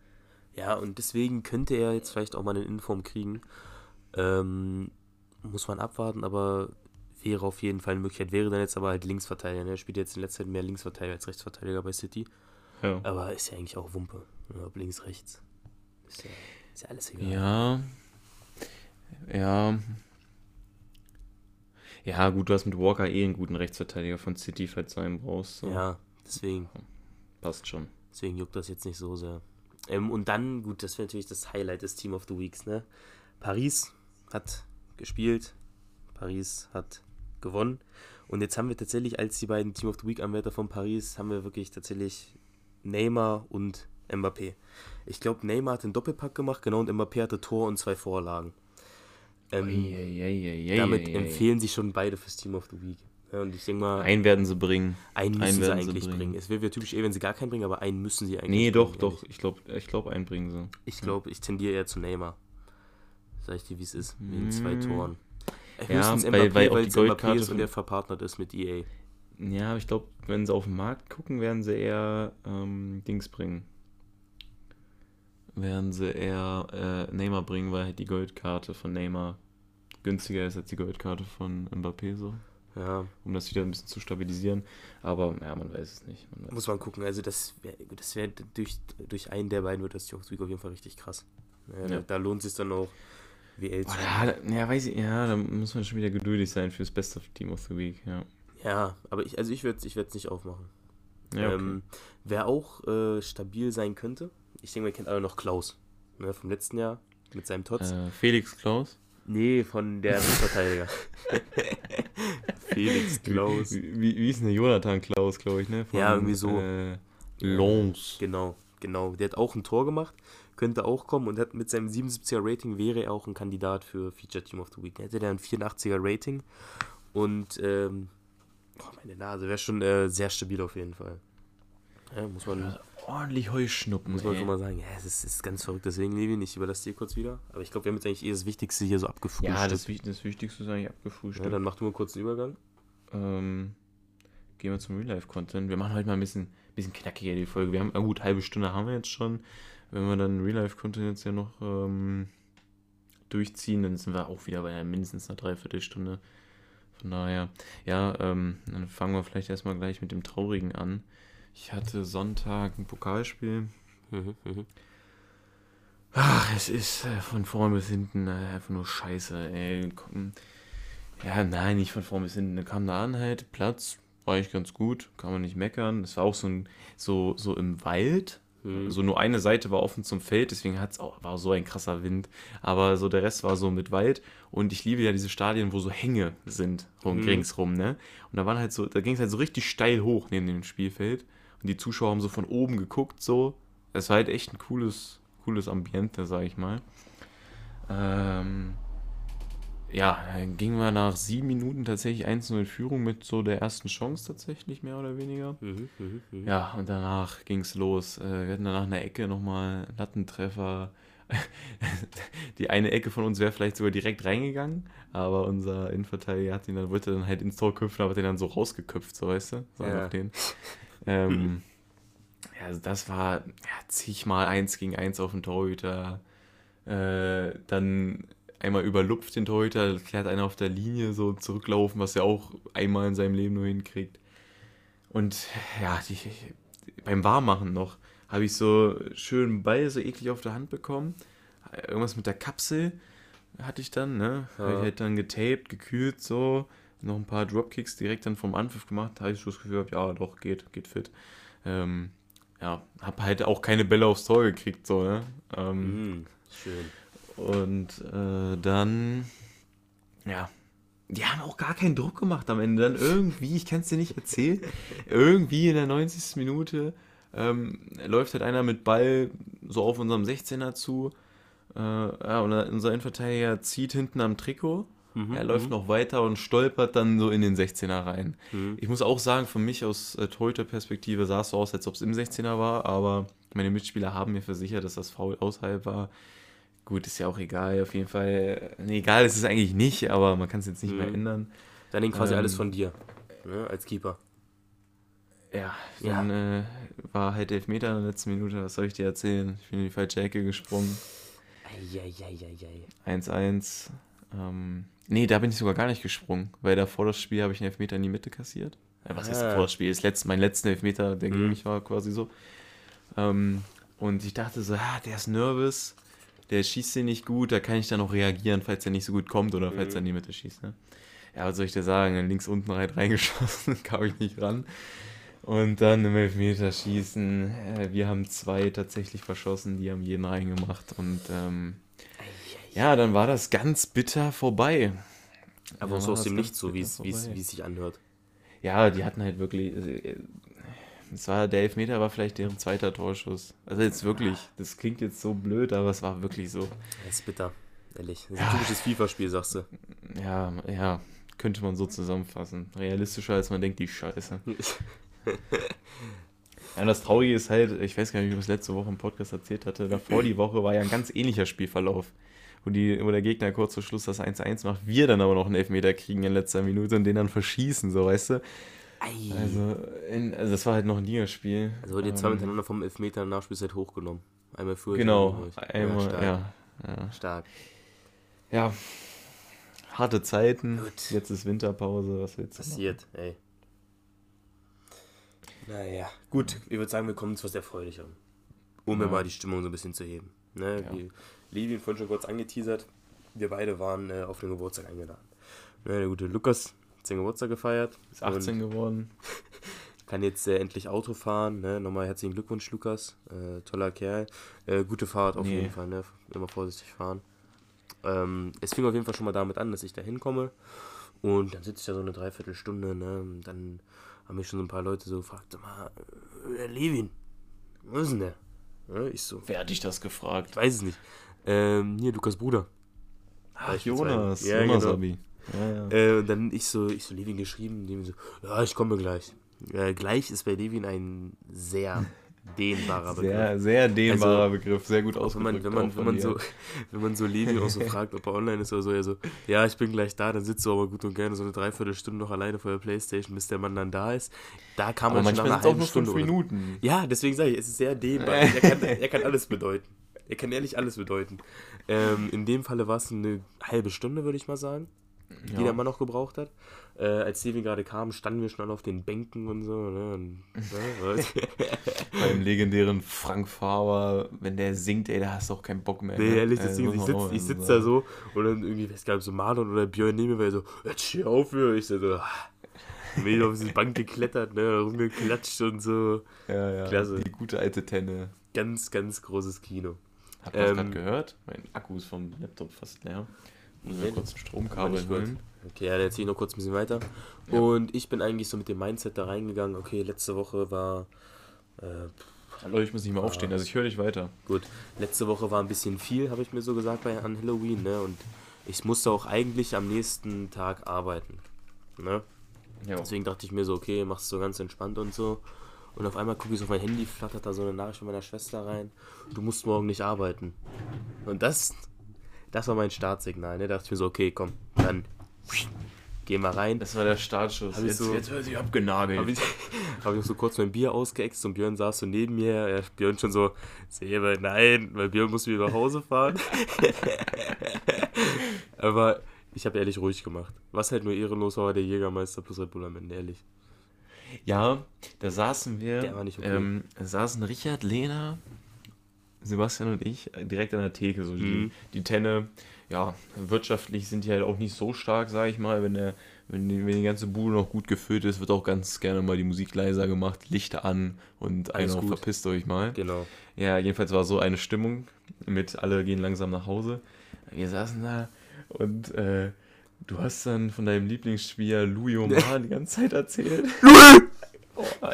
Ja, und deswegen könnte er jetzt vielleicht auch mal einen Inform kriegen. Ähm, muss man abwarten, aber wäre auf jeden Fall eine Möglichkeit. Wäre dann jetzt aber halt Linksverteidiger. Ne? Er spielt jetzt in letzter Zeit mehr Linksverteidiger als Rechtsverteidiger bei City. Ja. Aber ist ja eigentlich auch Wumpe. ne? Ob links, rechts. Ist ja, ist ja alles egal. Ja. Ja. Ja, gut, du hast mit Walker eh einen guten Rechtsverteidiger von City, falls du einen brauchst. So. Ja, deswegen. Passt schon. Deswegen juckt das jetzt nicht so sehr. Ähm, und dann, gut, das wäre natürlich das Highlight des Team of the Weeks, ne? Paris hat gespielt. Paris hat gewonnen. Und jetzt haben wir tatsächlich als die beiden Team of the Week-Anwärter von Paris, haben wir wirklich tatsächlich Neymar und Mbappé. Ich glaube, Neymar hat den Doppelpack gemacht, genau, und Mbappé hatte Tor und zwei Vorlagen. Ähm, Eieieiei, damit eieiei. empfehlen sich schon beide fürs Team of the Week. Ja, und ich denke mal, Einen werden sie bringen. einen müssen einen sie werden sie eigentlich bringen. bringen. Es wäre typisch eh, wenn sie gar keinen bringen, aber einen müssen sie eigentlich Nee, bringen, doch, doch. ehrlich. Ich glaube, ich glaub, einen bringen sie. Ich glaube, ich tendiere eher zu Neymar. Sag ich dir, wie es ist. Wegen Mm. zwei Toren. Ja, Höchstens weil- Mbappé, weil weil die Mbappé Goldkarte ist und von- er verpartnert ist mit EA. Ja, aber ich glaube, wenn sie auf den Markt gucken, werden sie eher ähm, Dings bringen. Werden sie eher äh, Neymar bringen, weil halt die Goldkarte von Neymar günstiger ist als die Goldkarte von Mbappé so. Ja, Um das wieder ein bisschen zu stabilisieren. Aber ja, man weiß es nicht. Man weiß muss man gucken. Also das wäre das wär durch, durch einen der beiden wird das Week auf jeden Fall richtig krass. Ja, Da, Ja. da lohnt es sich dann auch WL zu ja, da- ja, weiß ich, ja, da muss man schon wieder geduldig sein fürs Best of Team of the Week, ja. Ja, aber ich, also ich würde es ich nicht aufmachen. Ja, okay. ähm, wer auch äh, stabil sein könnte, ich denke, man kennt alle noch Klaus. Ne, vom letzten Jahr mit seinem Tots. äh, Felix Klaus. Nee, von der Rechtsverteidiger. Felix Klaus. Wie, wie, wie ist denn Jonathan Klaus, glaube ich, ne? Ja, irgendwie so. Äh, Lons. Genau, genau. Der hat auch ein Tor gemacht, könnte auch kommen und hat mit seinem 77er Rating wäre er auch ein Kandidat für Feature Team of the Week. Er hätte der ein 84er Rating und ähm, oh, meine Nase wäre schon äh, sehr stabil auf jeden Fall. Ja, muss man, Ordentlich Heuschnuppen, muss man ey. schon mal sagen. Ja, es ist, ist ganz verrückt. Deswegen, Levin, ich überlasse dir kurz wieder. Aber ich glaube, wir haben jetzt eigentlich eh das Wichtigste hier so abgefrühstückt. Ja, das, das Wichtigste ist eigentlich abgefrühstückt. ja, dann mach du mal kurz den Übergang. ähm, gehen wir zum Real-Life-Content. Wir machen heute mal ein bisschen, bisschen knackiger die Folge. Wir haben, gut, halbe Stunde haben wir jetzt schon. Wenn wir dann Real-Life-Content jetzt ja noch ähm, durchziehen, dann sind wir auch wieder bei mindestens einer Dreiviertelstunde. Von daher, ja, ähm, dann fangen wir vielleicht erstmal gleich mit dem Traurigen an. Ich hatte Sonntag ein Pokalspiel. Ach, es ist äh, von vorn bis hinten äh, einfach nur scheiße, ey. Ja, nein, nicht von vorn bis hinten. Da kam da an halt, Platz, war eigentlich ganz gut, kann man nicht meckern. Es war auch so, ein, so, so im Wald. Mhm. So nur eine Seite war offen zum Feld, deswegen hat's auch, war so ein krasser Wind. Aber so der Rest war so mit Wald. Und ich liebe ja diese Stadien, wo so Hänge sind, rum, Mhm. ringsrum, ne? Und da waren halt so, da ging es halt so richtig steil hoch neben dem Spielfeld. Und die Zuschauer haben so von oben geguckt, so. Es war halt echt ein cooles, cooles Ambiente, sag ich mal. Ähm, ja, dann gingen wir nach sieben Minuten tatsächlich 1-0 in Führung mit so der ersten Chance tatsächlich, mehr oder weniger. Mhm, mhm, mhm. Ja, und danach ging es los. Äh, Wir hatten danach eine Ecke nochmal Lattentreffer. Die eine Ecke von uns wäre vielleicht sogar direkt reingegangen, aber unser Innenverteidiger hat ihn dann, wollte dann halt ins Tor köpfen, aber hat den dann so rausgeköpft, so weißt du? So Ja. auf den. Ähm, ja, also das war ja, zigmal eins gegen eins auf den Torhüter. Äh, dann einmal überlupft den Torhüter, klärt einer auf der Linie so zurücklaufen, was er auch einmal in seinem Leben nur hinkriegt. Und ja, die, beim Warmmachen noch habe ich so schön Ball so eklig auf der Hand bekommen. Irgendwas mit der Kapsel hatte ich dann, ne? Habe ich Ja. halt dann getaped, gekühlt so. Noch ein paar Dropkicks direkt dann vom Anpfiff gemacht. Da habe ich so das Gefühl gehabt, ja, doch, geht, geht fit. Ähm, ja, habe halt auch keine Bälle aufs Tor gekriegt, so, ne? Ähm, Mhm. Schön. Und äh, dann, ja, die haben auch gar keinen Druck gemacht am Ende. Dann irgendwie, ich kann es dir nicht erzählen, irgendwie in der 90. Minute ähm, läuft halt einer mit Ball so auf unserem 16er zu. Äh, ja, und unser Innenverteidiger zieht hinten am Trikot. Mhm, Er läuft mhm, noch weiter und stolpert dann so in den 16er rein. mhm. Ich muss auch sagen, für mich aus äh, Torhüter-Perspektive sah es so aus, als ob es im 16er war, aber meine Mitspieler haben mir versichert, dass das Foul außerhalb war. Gut, ist ja auch egal, auf jeden Fall. Nee, egal ist es eigentlich nicht, aber man kann es jetzt nicht mehr Mhm. ändern. Dann hing quasi Ähm, alles von dir. Ne, als Keeper. Ja, Ja. dann Äh, war halt Elfmeter in der letzten Minute, was soll ich dir erzählen? Ich bin in die falsche Ecke gesprungen. Eieieiei. 1-1. Ähm, nee, da bin ich sogar gar nicht gesprungen, weil da vor das Spiel habe ich einen Elfmeter in die Mitte kassiert. Äh, was heißt Ah. vor das Spiel? Das letzte, mein letzter Elfmeter, der gegen Mhm. mich war, quasi so. Ähm, und ich dachte so, ah, der ist nervös, der schießt den nicht gut, da kann ich dann auch reagieren, falls er nicht so gut kommt oder falls Mhm. er in die Mitte schießt. Ne? Ja, was soll ich dir sagen? Links unten halt reingeschossen, kam ich nicht ran. Und dann im Elfmeterschießen. Äh, wir haben zwei tatsächlich verschossen, die haben jeden reingemacht. Und ähm, ja, dann war das ganz bitter vorbei. Aber so aus dem Nichts, so wie es wie sich anhört. Ja, die hatten halt wirklich. Es war, der Elfmeter war vielleicht deren zweiter Torschuss. Also jetzt wirklich, das klingt jetzt so blöd, aber es war wirklich so. Das ist bitter. Ehrlich. Das ist Ja. ein typisches FIFA-Spiel, sagst du. Ja, ja, könnte man so zusammenfassen. Realistischer als man denkt, die Scheiße. Ja, das Traurige ist halt, ich weiß gar nicht, wie ich das letzte Woche im Podcast erzählt hatte, davor die Woche war ja ein ganz ähnlicher Spielverlauf. Wo, die, wo der Gegner kurz vor Schluss das 1-1 macht, wir dann aber noch einen Elfmeter kriegen in letzter Minute und den dann verschießen, so weißt du. Ei. Also, in, also das war halt noch ein Ligaspiel. Also wurde jetzt zwei Ähm, miteinander vom Elfmeter Nachspielzeit hochgenommen. Einmal für Genau, Ja, einmal, stark. ja, ja. Stark. Ja, harte Zeiten. Gut. Jetzt ist Winterpause, was willst du machen? Passiert, ey. Naja, gut. Ich würde sagen, wir kommen zu was Erfreulicherem. Um Ja. mir mal die Stimmung so ein bisschen zu heben. Ne, Ja. wie Levin vorhin schon kurz angeteasert, wir beide waren äh, auf den Geburtstag eingeladen. Ne, der gute Lukas hat seinen Geburtstag gefeiert. Ist 18 und geworden. kann jetzt äh, endlich Auto fahren. Ne? Nochmal herzlichen Glückwunsch, Lukas. Äh, toller Kerl. Äh, gute Fahrt auf Nee. jeden Fall. Ne? Immer vorsichtig fahren. Ähm, es fing auf jeden Fall schon mal damit an, dass ich da hinkomme. Und dann sitze ich da so eine Dreiviertelstunde. Ne? Und dann haben mich schon so ein paar Leute so gefragt: Sag mal, äh, der Levin, wo ist denn der? Ne? Ich so, Wer hat dich das ich gefragt? weiß es nicht. Ähm, hier, Lukas Bruder. Ach. Jonas. Ja, Jonas genau. Abi. Ja, ja. Äh, und dann ich so, ich so Levin geschrieben, dem so, ja, ich komme gleich. Äh, gleich ist bei Levin ein sehr dehnbarer Begriff. Sehr, sehr dehnbarer Also, Begriff, sehr gut Auch wenn man, ausgedrückt. wenn man, wenn man so, wenn man so Levin auch so fragt, ob er online ist oder so, er so, ja, ich bin gleich da, dann sitzt du aber gut und gerne so eine Dreiviertelstunde noch alleine vor der Playstation, bis der Mann dann da ist. Da kann Aber man schon nach einer halben Stunde. fünf Oder, Minuten. ja, deswegen sage ich, es ist sehr dehnbar. er, kann, er kann alles bedeuten. Der kann ehrlich alles bedeuten. Ähm, in dem Falle war es eine halbe Stunde, würde ich mal sagen, die der Mann noch gebraucht hat. Äh, als Steven gerade kam, standen wir schon alle auf den Bänken und so. Ne? Und, ne? Beim legendären Frank Faber, wenn der singt, ey, da hast du auch keinen Bock mehr. Nee, ne? ehrlich, Äh, das Ding, muss ich sitze sitz da so und dann irgendwie, weiß gar nicht, so Marlon oder Björn neben mir, weil so, jetzt steh auf, hier. Ich so, so bin ich auf diese Bank geklettert, ne, rumgeklatscht und so. Ja, ja. Klasse. Die gute alte Tenne. Ganz, ganz großes Kino. Hat man Ähm, gerade gehört? Mein Akku ist vom Laptop fast leer. Nee, ich kurz ein Stromkabel holen. Okay, ja, dann erzähl ich noch kurz ein bisschen weiter. Ja. Und ich bin eigentlich so mit dem Mindset da reingegangen, okay, letzte Woche war, äh, Leute, ich muss nicht mehr aufstehen, also ich höre dich weiter. gut, letzte Woche war ein bisschen viel, habe ich mir so gesagt bei an Halloween, ne, und ich musste auch eigentlich am nächsten Tag arbeiten, ne. Ja. Deswegen dachte ich mir so, okay, machst du so ganz entspannt und so. Und auf einmal gucke ich so auf mein Handy, flattert da so eine Nachricht von meiner Schwester rein. Du musst morgen nicht arbeiten. Und das, das war mein Startsignal. Ne? Da dachte ich mir so, okay, komm, dann gehen wir rein. Das war der Startschuss. Hab Jetzt, so- jetzt wird sie abgenagelt. Habe ich, hab ich noch so kurz mein Bier ausgeäxt und Björn saß so neben mir. Ja, Björn schon so, Sebe, nein, weil Björn muss wieder nach Hause fahren. Aber ich habe ehrlich ruhig gemacht. Was halt nur ehrenlos war, war der Jägermeister plus Red Bull am Ende, ehrlich. Ja, da saßen wir. Der war nicht okay. ähm, da saßen Richard, Lena, Sebastian und ich äh, direkt an der Theke. So die, Mhm. die Tenne, ja, wirtschaftlich sind die halt auch nicht so stark, sag ich mal. Wenn, der, wenn, die, wenn die ganze Bude noch gut gefüllt ist, wird auch ganz gerne mal die Musik leiser gemacht, Lichter an und einer verpisst euch mal. Genau. Ja, jedenfalls war so eine Stimmung mit alle gehen langsam nach Hause. Wir saßen da und äh, du hast dann von deinem Lieblingsspieler Louis Omar die ganze Zeit erzählt. Oh.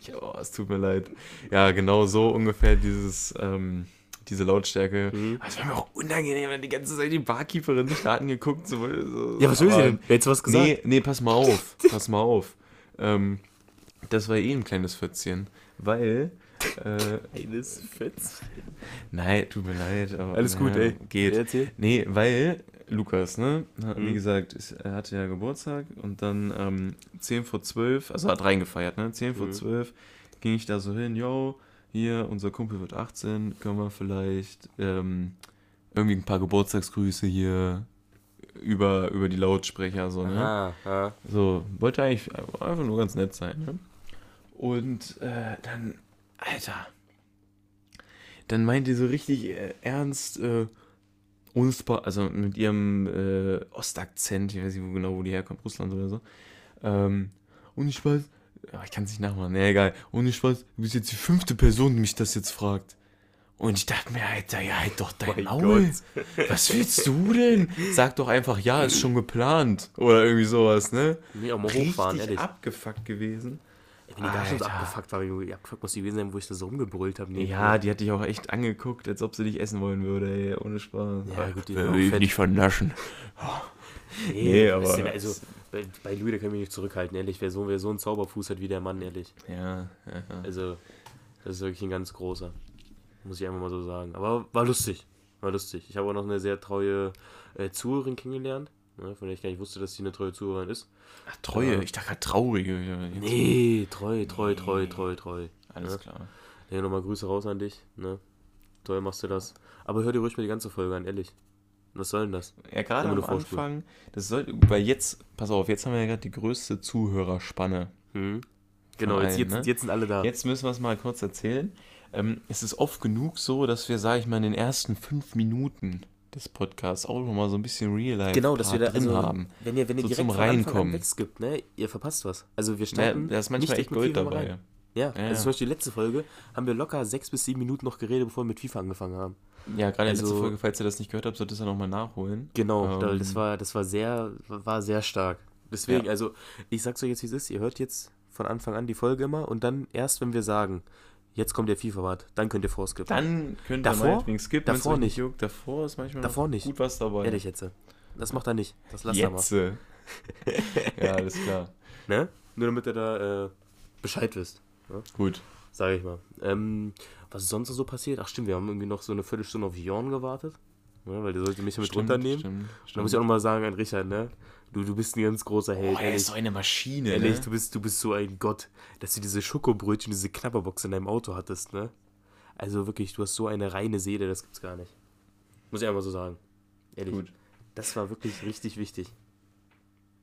Ich, oh, es tut mir leid. Ja, genau so ungefähr dieses, ähm, diese Lautstärke. Mhm. Es war mir auch unangenehm, wenn die ganze Zeit die Barkeeperin sich da angeguckt. So, so, Ja, was will sie denn? Wer hätte was gesagt? Nee, nee, pass mal auf. pass mal auf. Ähm, das war eh ein kleines Fötzchen. Weil. Äh, Eines Fetz. nein, tut mir leid. Aber, Alles gut, ja, ey. Geht. Erzähl. Nee, weil Lukas, ne? Hat, Wie Mhm. gesagt, ist, er hatte ja Geburtstag und dann ähm, 10 vor 12, also hat reingefeiert, ne? 10 vor Mhm. 12 ging ich da so hin, yo, hier, unser Kumpel wird 18, können wir vielleicht ähm, irgendwie ein paar Geburtstagsgrüße hier über, über die Lautsprecher, so, ne? Aha, aha. So, wollte eigentlich einfach nur ganz nett sein. Ne? Und äh, dann, Alter, dann meint die so richtig äh, ernst, äh, unspar, also mit ihrem äh, Ostakzent, ich weiß nicht wo genau, wo die herkommt, Russland oder so. Ähm, und ich weiß, ja, ich kann es nicht nachmachen, ne, egal. Und ich weiß, du bist jetzt die fünfte Person, die mich das jetzt fragt. Und ich dachte mir, Alter, ja, halt doch dein Mein Maul. Was willst du denn? Sag doch einfach, ja, ist schon geplant. Oder irgendwie sowas, ne? Nee, auch mal hochfahren, Richtig ehrlich. abgefuckt gewesen. Wenn die da schon so abgefuckt war, wie abgefuckt muss die gewesen sein, wo ich da so rumgebrüllt habe. Nee, Ja, die hat dich auch echt angeguckt, als ob sie dich essen wollen würde, ey, ohne Spaß. Ja, gut, die Will ich fett. nicht vernaschen. nee, nee, aber- Also, bei, bei Louis, da kann ich mich nicht zurückhalten, ehrlich. Wer so, wer so einen Zauberfuß hat wie der Mann, ehrlich. Ja, ja, ja. Also, das ist wirklich ein ganz großer. Muss ich einfach mal so sagen. Aber war lustig. War lustig. Ich habe auch noch eine sehr treue äh, Zuhörerin kennengelernt. Ne, von der ich gar nicht wusste, dass sie eine treue Zuhörerin ist. Ach, treue, Ja. ich dachte gerade traurige. Ja, jetzt- Nee, treu, treu, treu, treu, treu. Alles Ja. klar. Ja, nochmal Grüße raus an dich. Ne? Toll machst du das. Aber hör dir ruhig mal die ganze Folge an, ehrlich. Was soll denn das? Ja, gerade am. Anfang, das sollte, weil jetzt, pass auf, jetzt haben wir ja gerade die größte Zuhörerspanne. Hm? Genau, jetzt, jetzt, ne? jetzt sind alle da. Jetzt müssen wir es mal kurz erzählen. Ähm, es ist oft genug so, dass wir, sag ich mal, in den ersten fünf Minuten des Podcasts auch noch mal so ein bisschen Real Life Genau, dass wir da drin also, haben. Wenn ihr, wenn ihr So direkt zum Reinkommen. wegskippt, ne, ihr verpasst was. Also wir Ja, starten da ist manchmal nicht echt Gold dabei. rein. Ja, Ja, also ja. zum Beispiel die letzte Folge haben wir locker sechs bis sieben Minuten noch geredet, bevor wir mit FIFA angefangen haben. Ja, gerade in der Also- letzten Folge, falls ihr das nicht gehört habt, solltet ihr ja nochmal nachholen. Genau, Ähm. das war, das war sehr, war sehr stark. Deswegen, Ja. also, ich sag's euch jetzt, wie es ist. Ihr hört jetzt von Anfang an die Folge immer und dann erst, wenn wir sagen, jetzt kommt der FIFA-Wart, dann könnt ihr vorskippen. Dann könnt Davor? ihr meinetwegen skippen, Davor nicht. Juckt. Davor ist manchmal Davor nicht. gut was dabei. Ehrlich jetzt. Das macht er nicht. Das lasst er mal. Ja, alles klar. Ne? Nur damit ihr da äh, Bescheid wisst. Gut. Sage ich mal. Ähm, was ist sonst so passiert? Ach stimmt, wir haben irgendwie noch so eine Viertelstunde auf Jorn gewartet. Ne, weil der sollte mich ja mit runternehmen. Stimmt, Da muss ich auch nochmal sagen an Richard, ne? Du, du bist ein ganz großer Held. Oh, er ist so eine Maschine, Ehrlich, ne? du bist, du bist so ein Gott, dass du diese Schokobrötchen, diese Knabberbox in deinem Auto hattest, ne? Also wirklich, du hast so eine reine Seele, das gibt's gar nicht. Muss ich einfach so sagen. Ehrlich. Gut. Das war wirklich richtig wichtig.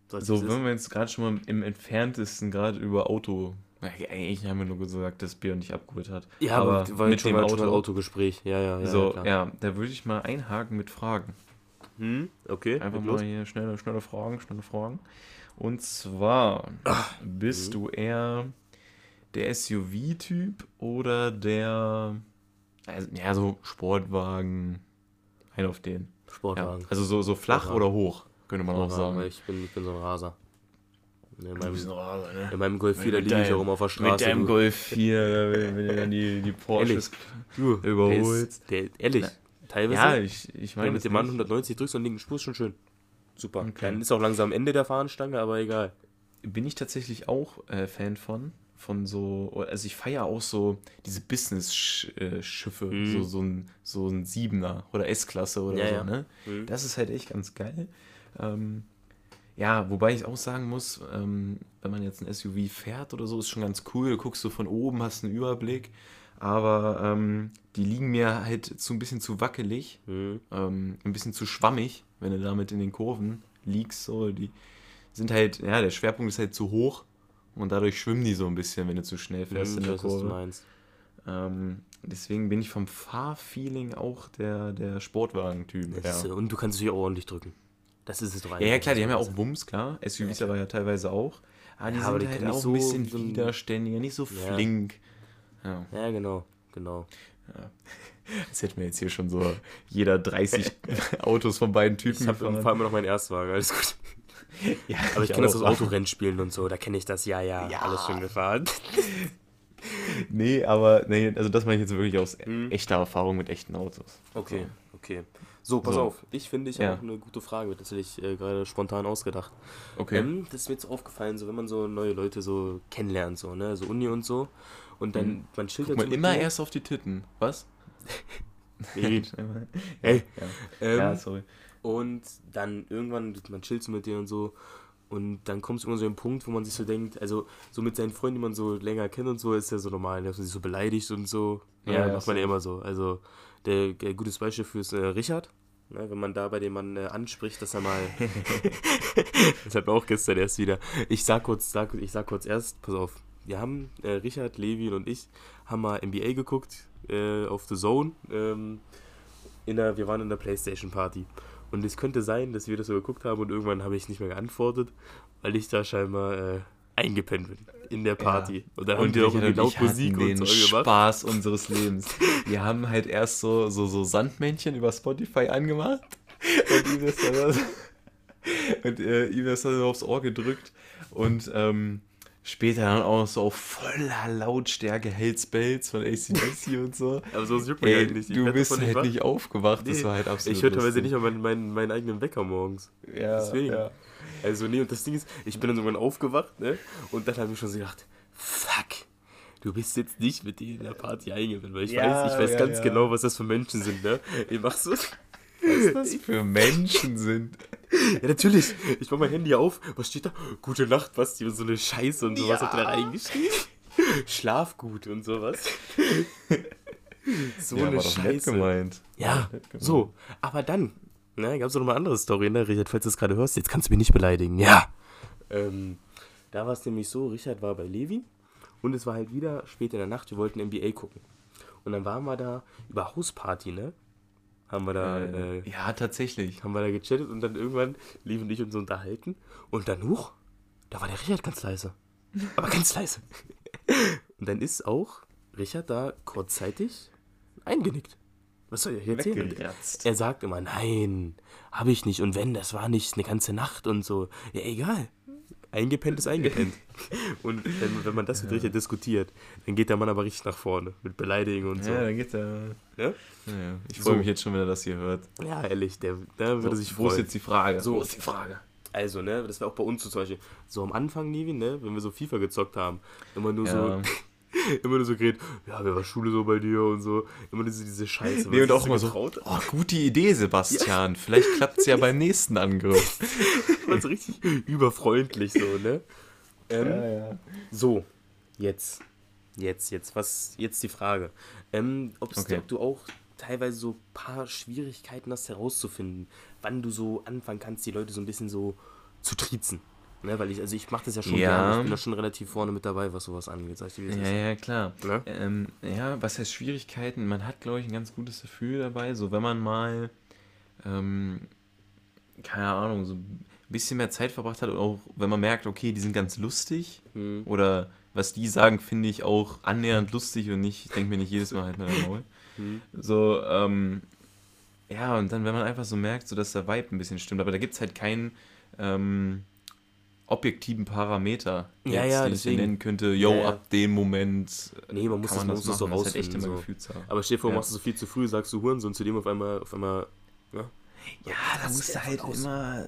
So, ist. wenn wir jetzt gerade schon mal im entferntesten gerade über Auto. Eigentlich haben wir nur gesagt, dass Björn dich abgeholt hat. Ja, aber, mit dem Auto. Autogespräch. Ja, ja, ja. so, klar. ja, da würde ich mal einhaken mit Fragen. Hm, okay. Einfach mal los. hier schnelle, schnelle Fragen, schnelle Fragen. Und zwar, bist mhm. du eher der SUV-Typ oder der, also, ja, so Sportwagen, ein auf den. Ja, Sportwagen. also so, so flach Sportwagen. oder hoch, könnte man auch sagen. ich bin, ich bin so ein Raser. In meinem, ne? in meinem Golf 4, da liege ich auch immer auf der Straße. Mit deinem du. Golf 4, wenn, wenn du dann die, die Porsches Du, überholst. Der ist, der, ehrlich, teilweise, Ja, ich, ich wenn meine, du mit dem Mann nicht. 190 drückst und linken Spur, ist schon schön. Super. Okay. Dann ist auch langsam Ende der Fahnenstange, aber egal. bin ich tatsächlich auch äh, Fan von. Von so, also ich feiere auch so diese Business-Schiffe, Mhm. so, so, ein, so ein Siebener oder S-Klasse oder Ja, so, ja. ne? Mhm. Das ist halt echt ganz geil. Ähm, ja, wobei ich auch sagen muss, ähm, wenn man jetzt ein SUV fährt oder so, ist schon ganz cool. Du guckst so von oben, hast einen Überblick. Aber ähm, die liegen mir halt zu ein bisschen zu wackelig, Mhm. ähm, ein bisschen zu schwammig, wenn du damit in den Kurven liegst. So, die sind halt, ja, der Schwerpunkt ist halt zu hoch und dadurch schwimmen die so ein bisschen, wenn du zu schnell fährst Mhm, in der weiß, was du Kurve. meinst. Ähm, deswegen bin ich vom Fahrfeeling auch der, der Sportwagen-Typ. Das Ja. Und du kannst natürlich auch ordentlich drücken. Das ist es doch Ja, ja, klar, die haben ja auch Wumms, klar. SUVs aber ja teilweise auch. Aber die Ja, sind aber die halt auch so- ein bisschen so ein- widerständiger, nicht so Ja. flink. Ja. Ja, genau, genau. Das hätten wir jetzt hier schon so jeder 30 Autos von beiden Typen Ich habe vor allem noch meinen Erstwagen, alles gut. Ja, Aber ich kenne das aus Autorennspielen und so, da kenne ich das, ja, ja, Ja. alles schon gefahren. Nee, aber nee, also das meine ich jetzt wirklich aus Mhm. echter Erfahrung mit echten Autos. Okay, okay. So, pass So. auf. Ich finde, ich Ja. habe auch eine gute Frage, tatsächlich äh, gerade spontan ausgedacht. Okay. Ähm, das ist mir jetzt aufgefallen, so wenn man so neue Leute so kennenlernt, so, ne, so Uni und so. Und dann, Mhm. man chillt Guck mal so immer erst auf die Titten. Was? Nee. Hey. Ja, Ähm, ja sorry. Und dann irgendwann, man chillt so mit dir und so. Und dann kommt es immer so ein Punkt, wo man sich so denkt, also so mit seinen Freunden, die man so länger kennt und so, ist ja so normal, dass man sich so beleidigt und so. Ja, Ja, ja, macht man ja immer so. Also der, der gutes Beispiel für ist äh, Richard. Ne, wenn man da bei dem Mann äh, anspricht, dass er mal. das hat mir auch gestern erst wieder. Ich sag kurz, sag, ich sag kurz erst, pass auf. Wir haben, äh, Richard, Levin und ich, haben mal NBA geguckt äh, auf The Zone. Ähm, in der, wir waren in der Playstation Party. Und es könnte sein, dass wir das so geguckt haben und irgendwann habe ich nicht mehr geantwortet, weil ich da scheinbar äh, eingepennt bin in der Party. Und dann haben die auch irgendwie laut Musik und den so gemacht. Spaß unseres Lebens. Wir haben halt erst so, so, so Sandmännchen über Spotify angemacht und ihm das dann, und, äh, ihm das dann aufs Ohr gedrückt und ähm, später dann auch so auf voller Lautstärke Hells Bells von ACDC und so. Aber so juckt man Ey, halt nicht. Ich du bist halt nicht aufgewacht, das Nee, war halt absolut Ich höre teilweise nicht mal meinen, meinen, meinen eigenen Wecker morgens. Ja, Deswegen. ja. Also, nee, und das Ding ist, ich bin dann irgendwann aufgewacht, ne? Und dann habe ich schon so gedacht, fuck, du bist jetzt nicht mit denen in der Party eingewendet, weil ich Ja, weiß, ich weiß ja, ganz ja. genau, was das für Menschen sind, ne? Ich mach so. Was das für Menschen sind. Ja, natürlich. Ich mach mein Handy auf. Was steht da? Gute Nacht, Basti. Und so eine Scheiße und sowas hat da reingeschrieben. Schlaf gut und sowas. So eine doch nett Scheiße. gemeint. Ja, nett gemeint. so. Aber dann, ne, gab es noch mal eine andere Story, ne? Richard, falls du es gerade hörst, jetzt kannst du mich nicht beleidigen. Ja. Ähm, da war es nämlich so, Richard war bei Levi und es war halt wieder spät in der Nacht, wir wollten NBA gucken. Und dann waren wir da über Hausparty, ne? Haben wir da, äh, Äh, ja, tatsächlich. haben wir da gechattet und dann irgendwann liefen dich uns so unterhalten und dann huch, da war der Richard ganz leise. Aber ganz leise. Und dann ist auch Richard da kurzzeitig eingenickt. Was soll ich erzählen? Er sagt immer, nein, habe ich nicht. Und wenn, das war nicht eine ganze Nacht und so. Ja, egal. Eingepennt ist eingepennt. und wenn, wenn man das mit Richard diskutiert, dann geht der Mann aber richtig nach vorne. Mit Beleidigung und so. Ja, dann geht's ja. Ja, ja. Ich freue So. mich jetzt schon, wenn er das hier hört. ja ehrlich, der, der würde sich wo ist freuen. jetzt die Frage? So. Wo ist die Frage? Also, ne, das war auch bei uns so zum Beispiel. So am Anfang, Nivi, ne, wenn wir so FIFA gezockt haben, immer nur Ja. so, immer nur so geredet, ja, wer war Schule so bei dir und so, immer nur so diese Scheiße. Nee, was und auch immer so, getraut oh, gute Idee, Sebastian. Vielleicht klappt's ja beim nächsten Angriff. War so richtig überfreundlich so, ne? Ähm, ja. So, jetzt. Jetzt, jetzt, was, jetzt die Frage. Ähm, Okay. Ob du auch teilweise so ein paar Schwierigkeiten hast herauszufinden, wann du so anfangen kannst, die Leute so ein bisschen so zu triezen. Ne, weil ich, also ich mache das ja schon Ja. gerne. Ich bin da schon relativ vorne mit dabei, was sowas angeht. Sag ich dir, Ja, ja, klar. Ne? Ähm, ja, was heißt Schwierigkeiten? Man hat, glaube ich, ein ganz gutes Gefühl dabei. So, wenn man mal, ähm, keine Ahnung, so ein bisschen mehr Zeit verbracht hat, und auch wenn man merkt, okay, die sind ganz lustig Hm. oder was die sagen, finde ich auch annähernd lustig und nicht, ich denke mir nicht jedes Mal halt Maul. Hm. So, ähm, ja, und dann, wenn man einfach so merkt, so dass der Vibe ein bisschen stimmt, aber da gibt es halt keinen ähm, objektiven Parameter, Ja, jetzt, ja, den ich deswegen. nennen könnte, yo, Ja, ja. ab dem Moment äh, Nee, man muss kann das- man man das muss das so. Das ist halt echt rausfinden, immer so. Aber stell dir vor, Ja. machst du so viel zu früh, sagst du Hurensohn zu dem auf einmal, auf einmal, Ja, da Das musst du halt voll aus. immer.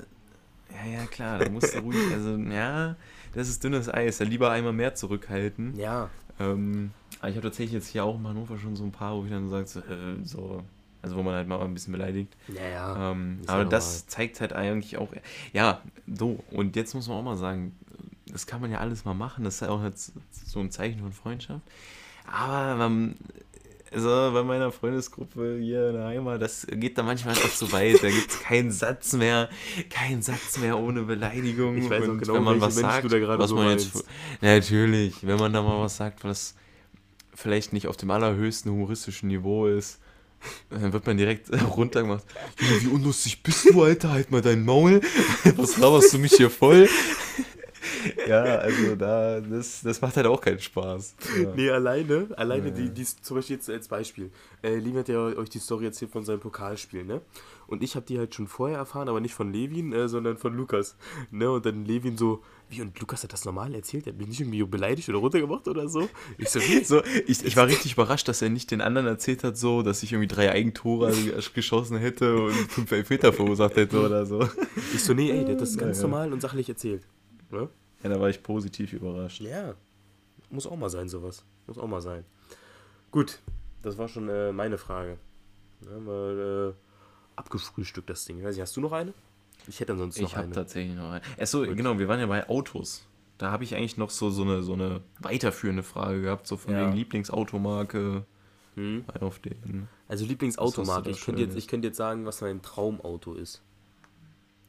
Ja, ja, klar, da musst du ruhig, also, ja, das ist dünnes Eis, da lieber einmal mehr zurückhalten. ja, Ähm, aber ich habe tatsächlich jetzt hier auch in Hannover schon so ein paar, wo ich dann sage, so, äh, so, also wo man halt mal ein bisschen beleidigt. ja, ja. Ähm, ja aber normal. das zeigt halt eigentlich auch, ja, so, und jetzt muss man auch mal sagen, das kann man ja alles mal machen, das ist ja auch jetzt so ein Zeichen von Freundschaft. Aber man, also bei meiner Freundesgruppe hier in der Heimat, das geht da manchmal auch so weit, da gibt es keinen Satz mehr, keinen Satz mehr ohne Beleidigung. Ich weiß auch genau, wenn man was Menschen sagt, du da gerade was so man jetzt, meinst. natürlich, wenn man da mal was sagt, was vielleicht nicht auf dem allerhöchsten humoristischen Niveau ist, dann wird man direkt runtergemacht. Junge, wie unlustig bist du, Alter? Halt mal dein Maul. Was laberst du mich hier voll? Ja, also da, das, das macht halt auch keinen Spaß. Ja. Nee, alleine, alleine Ja. die, die zum Beispiel jetzt als Beispiel. Äh, Levin hat ja euch die Story erzählt von seinem Pokalspiel, ne? Und ich habe die halt schon vorher erfahren, aber nicht von Levin, äh, sondern von Lukas. Ne? Und dann Levin so, wie, und Lukas hat das normal erzählt? Der hat mich nicht irgendwie beleidigt oder runtergemacht oder so? Ich so, wie? So, ich, ich war richtig überrascht, dass er nicht den anderen erzählt hat, so, dass ich irgendwie drei Eigentore geschossen hätte und fünf Elfmeter verursacht hätte oder so. Ich so, nee, ey, der hat das ganz Naja. normal und sachlich erzählt. Ne? Ja, da war ich positiv überrascht. Ja, muss auch mal sein, sowas. Muss auch mal sein. Gut, das war schon äh, meine Frage. Ja, mal äh, abgefrühstückt das Ding. Ich weiß nicht, hast du noch eine? Ich hätte ansonsten noch Ich habe eine. tatsächlich noch eine. Achso, Gut. genau, wir waren ja bei Autos. Da habe ich eigentlich noch so, so, eine, so eine weiterführende Frage gehabt, so von Ja. wegen Lieblingsautomarke Hm? auf den. Also Lieblingsautomarke. Ich könnte, jetzt, ich könnte jetzt sagen, was mein Traumauto ist.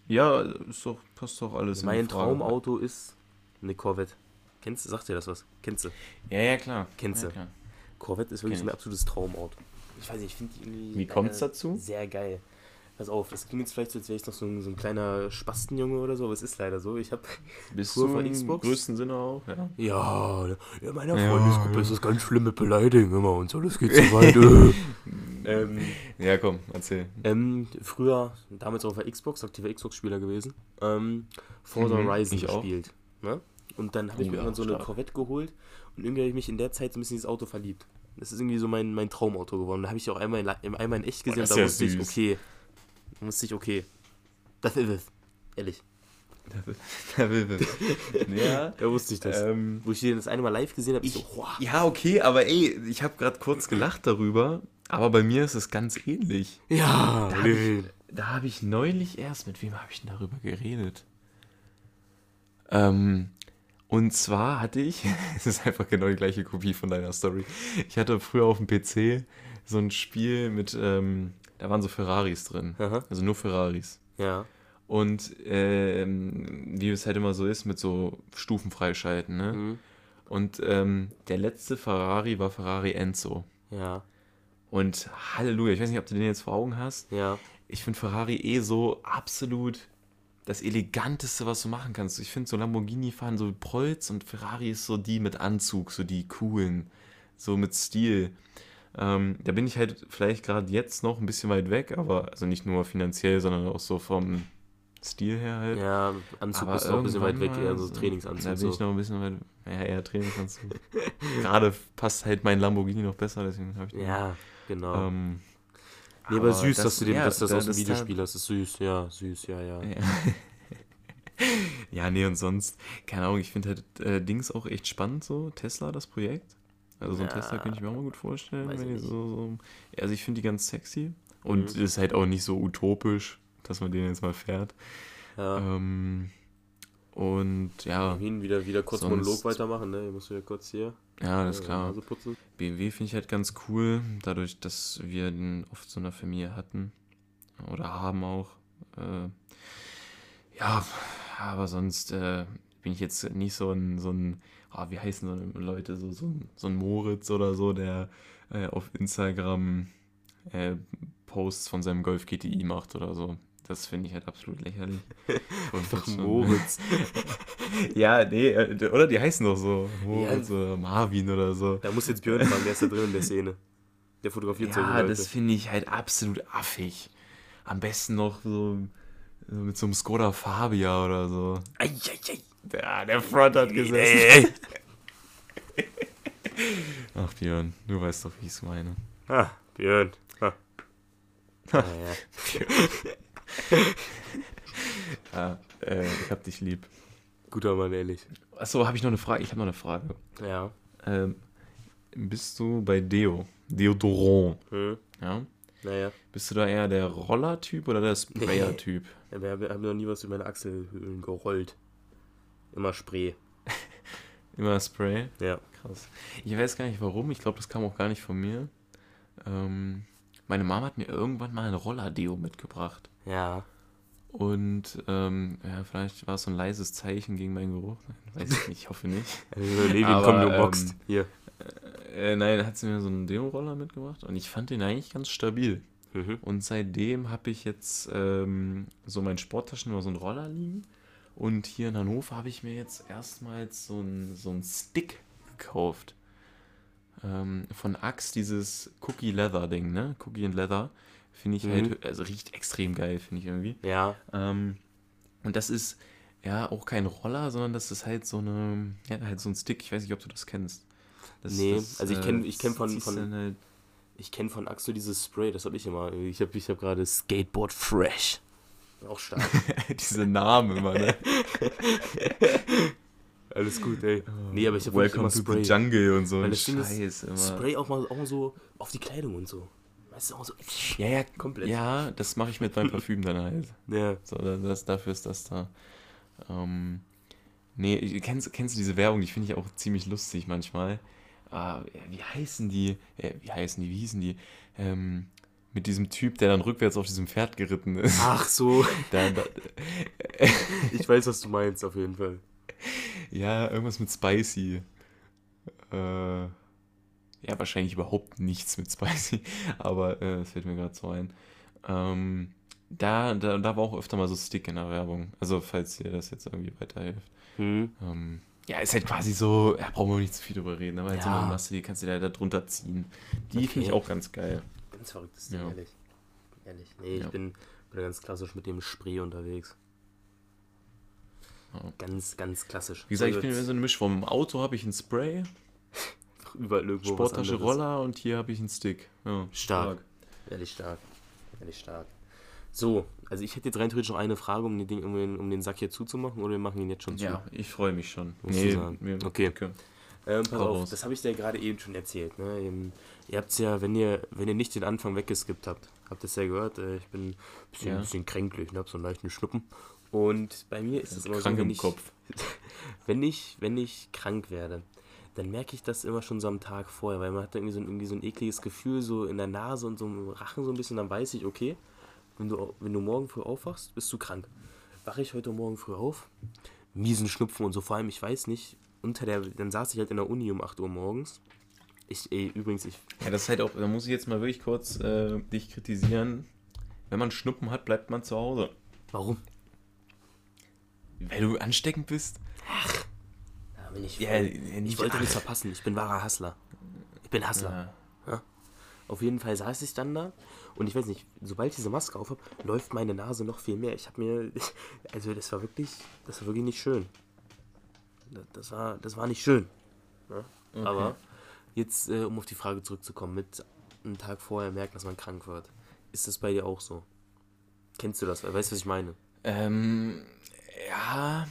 Ja, ist doch, passt doch alles in mein. Traumauto ist eine Corvette. Kennst du, sagt dir das was? Kennst du? Ja, ja, klar. Kennst ja, du? klar. Corvette ist wirklich Kenn so mein ich. absolutes Traumauto. Ich weiß nicht, ich finde die irgendwie. Wie kommt's äh, dazu? Sehr geil. Pass auf, das klingt jetzt vielleicht so, als wäre ich noch so ein, so ein kleiner Spastenjunge oder so, aber es ist leider so. Ich habe Bist du von im Xbox? größten Sinne auch, ja. Ja, ja, meiner Ja, Freundesgruppe ja. ist das ganz schlimm mit Beleidigung immer und so, das geht so weit. äh. ähm, Ja, komm, erzähl. ähm, früher, damals auf der Xbox, aktiver Xbox-Spieler gewesen, ähm, Forza Mhm, Horizon ich gespielt. Ne? Und dann habe ich Oh mir ja, irgendwann so eine stark. Corvette geholt und irgendwie habe ich mich in der Zeit so ein bisschen in dieses Auto verliebt. Das ist irgendwie so mein, mein Traumauto geworden. Da habe ich auch einmal in, einmal in echt gesehen das und da ist ja wusste ich, süß. okay. Da wusste ich, okay. Das ist es. Ehrlich. ja. Da wusste ich das. Ähm, Wo ich den das eine Mal live gesehen habe, ich so, ich, boah. ja, okay, aber ey, ich habe gerade kurz gelacht darüber, aber bei mir ist es ganz ähnlich. Ja, Da habe ich, da hab ich neulich erst, mit wem habe ich denn darüber geredet? Ähm, und zwar hatte ich, es ist einfach genau die gleiche Kopie von deiner Story. Ich hatte früher auf dem PC so ein Spiel mit, ähm, da waren so Ferraris drin. Aha. Also nur Ferraris. Ja. Und ähm, wie es halt immer so ist, mit so Stufen freischalten, ne? Mhm. Und ähm, der letzte Ferrari war Ferrari Enzo. Ja. Und Halleluja, ich weiß nicht, ob du den jetzt vor Augen hast. Ja. Ich finde Ferrari eh so absolut das eleganteste, was du machen kannst. Ich finde so Lamborghini fahren so Prolz und Ferrari ist so die mit Anzug, so die coolen, so mit Stil. Ähm, da bin ich halt vielleicht gerade jetzt noch ein bisschen weit weg, aber also nicht nur finanziell, sondern auch so vom Stil her halt. Ja, Anzug ist noch ein bisschen weit weg, eher so Trainingsanzug. Da bin so. ich noch ein bisschen weit, ja, eher Trainingsanzug. Gerade passt halt mein Lamborghini noch besser, deswegen habe ich den. Ja, genau. Ähm, nee, aber, süß, dass du den, ja, dass das da- aus dem das Videospiel hast. ist süß, ja, süß, ja, ja. Ja. ja, nee, und sonst, keine Ahnung, ich finde halt äh, Dings auch echt spannend, so Tesla, das Projekt. Also so ein Ja, Tesla könnte ich mir auch mal gut vorstellen, so, so. Also ich finde die ganz sexy. Und Mhm. ist halt auch nicht so utopisch, dass man den jetzt mal fährt. ja. Ähm, und ja, Hin, wieder, wieder kurz sonst- Monolog weitermachen, ne? Ich muss wieder kurz hier. Ja, das ist Äh, klar. BMW finde ich halt ganz cool, dadurch, dass wir den oft so in der Familie hatten oder haben auch. Äh, ja, aber sonst äh, bin ich jetzt nicht so ein, so ein ah, wie heißen so Leute, so, so, ein, so ein Moritz oder so, der äh, auf Instagram äh, Posts von seinem Golf GTI macht oder so. Das finde ich halt absolut lächerlich. Einfach so- Moritz. Ja, nee, äh, oder die heißen doch so. Ja. Moritz oder Marvin oder so. Da muss jetzt Björn fragen, der ist da drin in der Szene. Der fotografiert Ja, Leute. das finde ich halt absolut affig. Am besten noch so, so mit so einem Skoda Fabia oder so. Ei, ei, ei. Ja, der Front hat gesessen. Ach Björn, du weißt doch, wie ich es meine. Ah, Björn. Ah. Ja, ja. Ja, äh, ich hab dich lieb. Guter Mann, ehrlich. Achso, habe ich noch eine Frage? Ich habe noch eine Frage. Ja. Ähm, bist du bei Deo, Deodorant, Hm. ja? Naja. Bist du da eher der Roller-Typ oder der Sprayer-Typ? Haben, wir haben noch nie was über meine Achselhöhlen gerollt. Immer Spray. Immer Spray? Ja. Krass. Ich weiß gar nicht warum, ich glaube, das kam auch gar nicht von mir. Ähm, meine Mama hat mir irgendwann mal ein Roller-Deo mitgebracht. Ja. Und ähm, ja, vielleicht war es so ein leises Zeichen gegen meinen Geruch. Nein, Weiß ich nicht, ich hoffe nicht. Also, Levin, Aber, komm, du ähm, boxt. Hier. Äh, nein, hat sie mir so einen Deo-Roller mitgebracht und ich fand den eigentlich ganz stabil. Mhm. Und seitdem habe ich jetzt ähm, so meinen Sporttaschen über so einen Roller liegen. Und hier in Hannover habe ich mir jetzt erstmals so einen so einen Stick gekauft. Ähm, von Axe, dieses Cookie Leather Ding, ne? Cookie and Leather. Finde ich Mhm. halt, also riecht extrem geil, finde ich irgendwie. Ja. Ähm, und das ist ja auch kein Roller, sondern das ist halt so eine, ja, halt so ein Stick. Ich weiß nicht, ob du das kennst. Das, Nee, also ich kenn- ich kenn von- von- Halt, Ich kenne von Axel dieses Spray, das habe ich immer. Ich habe ich hab gerade Skateboard Fresh. Auch stark. diese Namen immer, ne? Alles gut, ey. Nee, aber ich habe wirklich Welcome immer to Spray. the Jungle und so Weil das Ding ist, Scheiß immer. Spray auch mal, auch mal so auf die Kleidung und so. Weißt du, auch so. Ja, ja, Komplett. Ja, das mache ich mit meinem Parfüm dann halt. Ja. So, das, dafür ist das da. Ähm, nee, kennst, kennst du diese Werbung? Die finde ich auch ziemlich lustig manchmal. Ah, wie heißen die? Äh, wie heißen die? Wie hießen die? Ähm, mit diesem Typ, der dann rückwärts auf diesem Pferd geritten ist. Ach so. Da, da, Ich weiß, was du meinst, auf jeden Fall. ja, irgendwas mit Spicy. Äh, ja, wahrscheinlich überhaupt nichts mit Spicy, aber äh, es fällt mir gerade so ein. Ähm, da, da, da war auch öfter mal so Stick in der Werbung. Also, falls dir das jetzt irgendwie weiterhilft. Hm. Ähm, ja, ist halt quasi so, ja, brauchen wir nicht zu viel drüber reden, aber halt so Ja. eine Masse, die kannst du da, da drunter ziehen. Die finde ich Okay. auch ganz geil. Ganz verrücktes Ding, Ja. ehrlich. Ehrlich. Nee, ich Ja. bin, bin ganz klassisch mit dem Spray unterwegs. Ja. Ganz, ganz klassisch. Wie gesagt, ich So bin immer so eine Mischform. Im Auto habe ich ein Spray, überall irgendwo Sporttasche. Roller und hier habe ich einen Stick. Ja, Stark. Ehrlich stark. Ehrlich stark. So, also ich hätte jetzt rein theoretisch noch eine Frage, um den, Ding, um, den, um den Sack hier zuzumachen, oder wir machen ihn jetzt schon zu? Ja, ich freue mich schon. Sagen. wir- Okay. Ähm, pass Hau auf, raus. das habe ich dir gerade eben schon erzählt. Ne? Ihr habt es ja, wenn ihr, wenn ihr nicht den Anfang weggeskippt habt, habt ihr es ja gehört, äh, ich bin ein bisschen, Ja. bisschen kränklich, ne? hab so einen leichten Schnuppen. Und bei mir ist es immer Krank so, wenn ich, Kopf. wenn ich, wenn ich krank werde, dann merke ich das immer schon so am Tag vorher, weil man hat irgendwie so ein, irgendwie so ein ekliges Gefühl so in der Nase und so im Rachen so ein bisschen, dann weiß ich, okay, wenn du, wenn du morgen früh aufwachst, bist du krank. Wache ich heute Morgen früh auf, miesen Schnupfen und so, vor allem, ich weiß nicht, unter der, dann saß ich halt in der Uni um 8 Uhr morgens. Ich, ey, übrigens, ich, Ja, das ist halt auch, da muss ich jetzt mal wirklich kurz äh, dich kritisieren. Wenn man Schnuppen hat, bleibt man zu Hause. warum? Weil du ansteckend bist? Ja, bin ich, Ja, ich wollte ach. nichts verpassen, ich bin wahrer Hustler. Ich bin Hustler. Ja. Auf jeden Fall saß ich dann da und ich weiß nicht, sobald ich diese Maske auf habe, läuft meine Nase noch viel mehr. Ich habe mir, also das war wirklich, das war wirklich nicht schön. Das- war, das war nicht schön. Ja? Aber jetzt, äh, um auf die Frage zurückzukommen, mit einem Tag vorher merken, dass man krank wird. Ist das bei dir auch so? Kennst du das? Weißt du, was ich meine? Ähm, ja.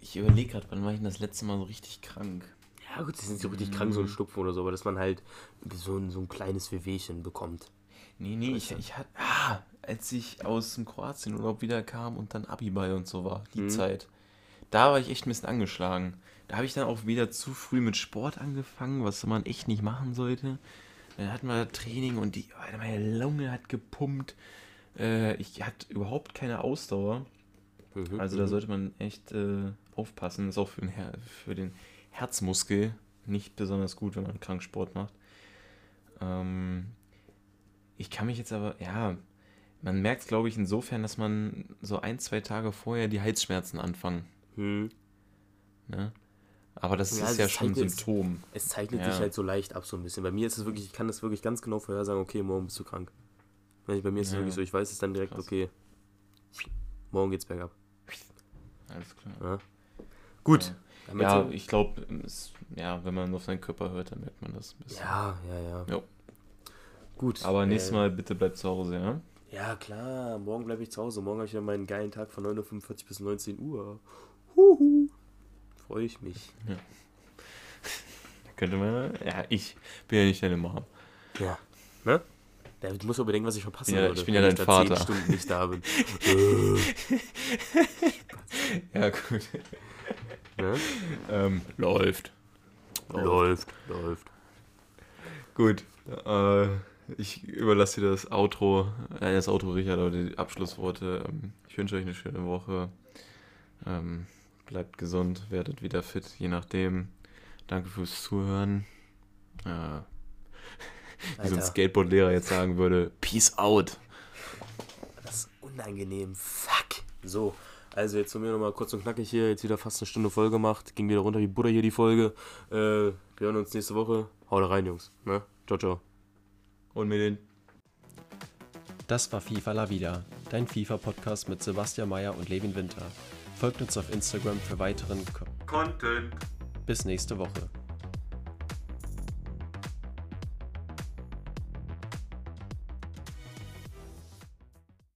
Ich überlege gerade, wann war ich denn das letzte Mal so richtig krank? Ja gut, die sind so richtig krank, so ein Schnupfen oder so, aber dass man halt so ein, so ein kleines Wehwehchen bekommt. Nee, nee, ich, ich hatte. Ah, als ich aus dem Kroatienurlaub wiederkam und dann Abiball und so war, die Mhm. Zeit. da war ich echt ein bisschen angeschlagen. Da habe ich dann auch wieder zu früh mit Sport angefangen, was man echt nicht machen sollte. Dann hatten wir Training und die, meine Lunge hat gepumpt. Äh, ich hatte überhaupt keine Ausdauer. Mhm, Also da mhm. sollte man echt äh, aufpassen. ist auch für den, Her für den Herzmuskel nicht besonders gut, wenn man Kranksport macht. Ähm, ich kann mich jetzt aber, ja, man merkt, glaube ich, insofern, dass man so ein, zwei Tage vorher die Halsschmerzen anfangen. Hm. Ne? Aber das Ja, ist ja schon ein Symptom. Es zeichnet Ja. sich halt so leicht ab, so ein bisschen. Bei mir ist es wirklich, ich kann das wirklich ganz genau vorhersagen, okay, morgen bist du krank. Bei mir ist es Ja. wirklich so, ich weiß es dann direkt, Krass. okay, morgen geht's bergab. Alles klar. Ja. Gut. Ja, ich glaube, ja, wenn man auf seinen Körper hört, dann merkt man das ein bisschen. ja, ja, ja. Jo. Gut. Aber nächstes äh, Mal bitte bleib zu Hause, ja? Ja, klar, morgen bleibe ich zu Hause. Morgen habe ich wieder meinen geilen Tag von 9.45 Uhr bis 19 Uhr. Huhu. Freue ich mich. Könnte man, ja, ich bin ja nicht deine Mom. Ja. Ne? Ja, du musst aber bedenken, was ich verpassen Ja, würde, ich bin ja dein Vater. 10 Stunden nicht da bin. Ja, gut. ne? Ähm, läuft. Läuft, läuft. Gut. Äh, ich überlasse dir das Outro, äh, das Outro Richard, aber die Abschlussworte. Ähm, ich wünsche euch eine schöne Woche. Ähm, bleibt gesund, werdet wieder fit, je nachdem. Danke fürs Zuhören. Äh, wie so ein. Skateboard-Lehrer jetzt sagen würde, Peace out. Das ist unangenehm. Fuck. So, also jetzt von mir nochmal kurz und knackig hier. Jetzt wieder fast eine Stunde voll gemacht. Ging wieder runter wie Butter hier die Folge. Äh, wir hören uns nächste Woche. Haut rein, Jungs. Ne? Ciao, ciao. Und mit den Das war FIFA La Vida, dein FIFA-Podcast mit Sebastian Mayer und Levin Winter. Folgt uns auf Instagram für weiteren Ko Content. Bis nächste Woche.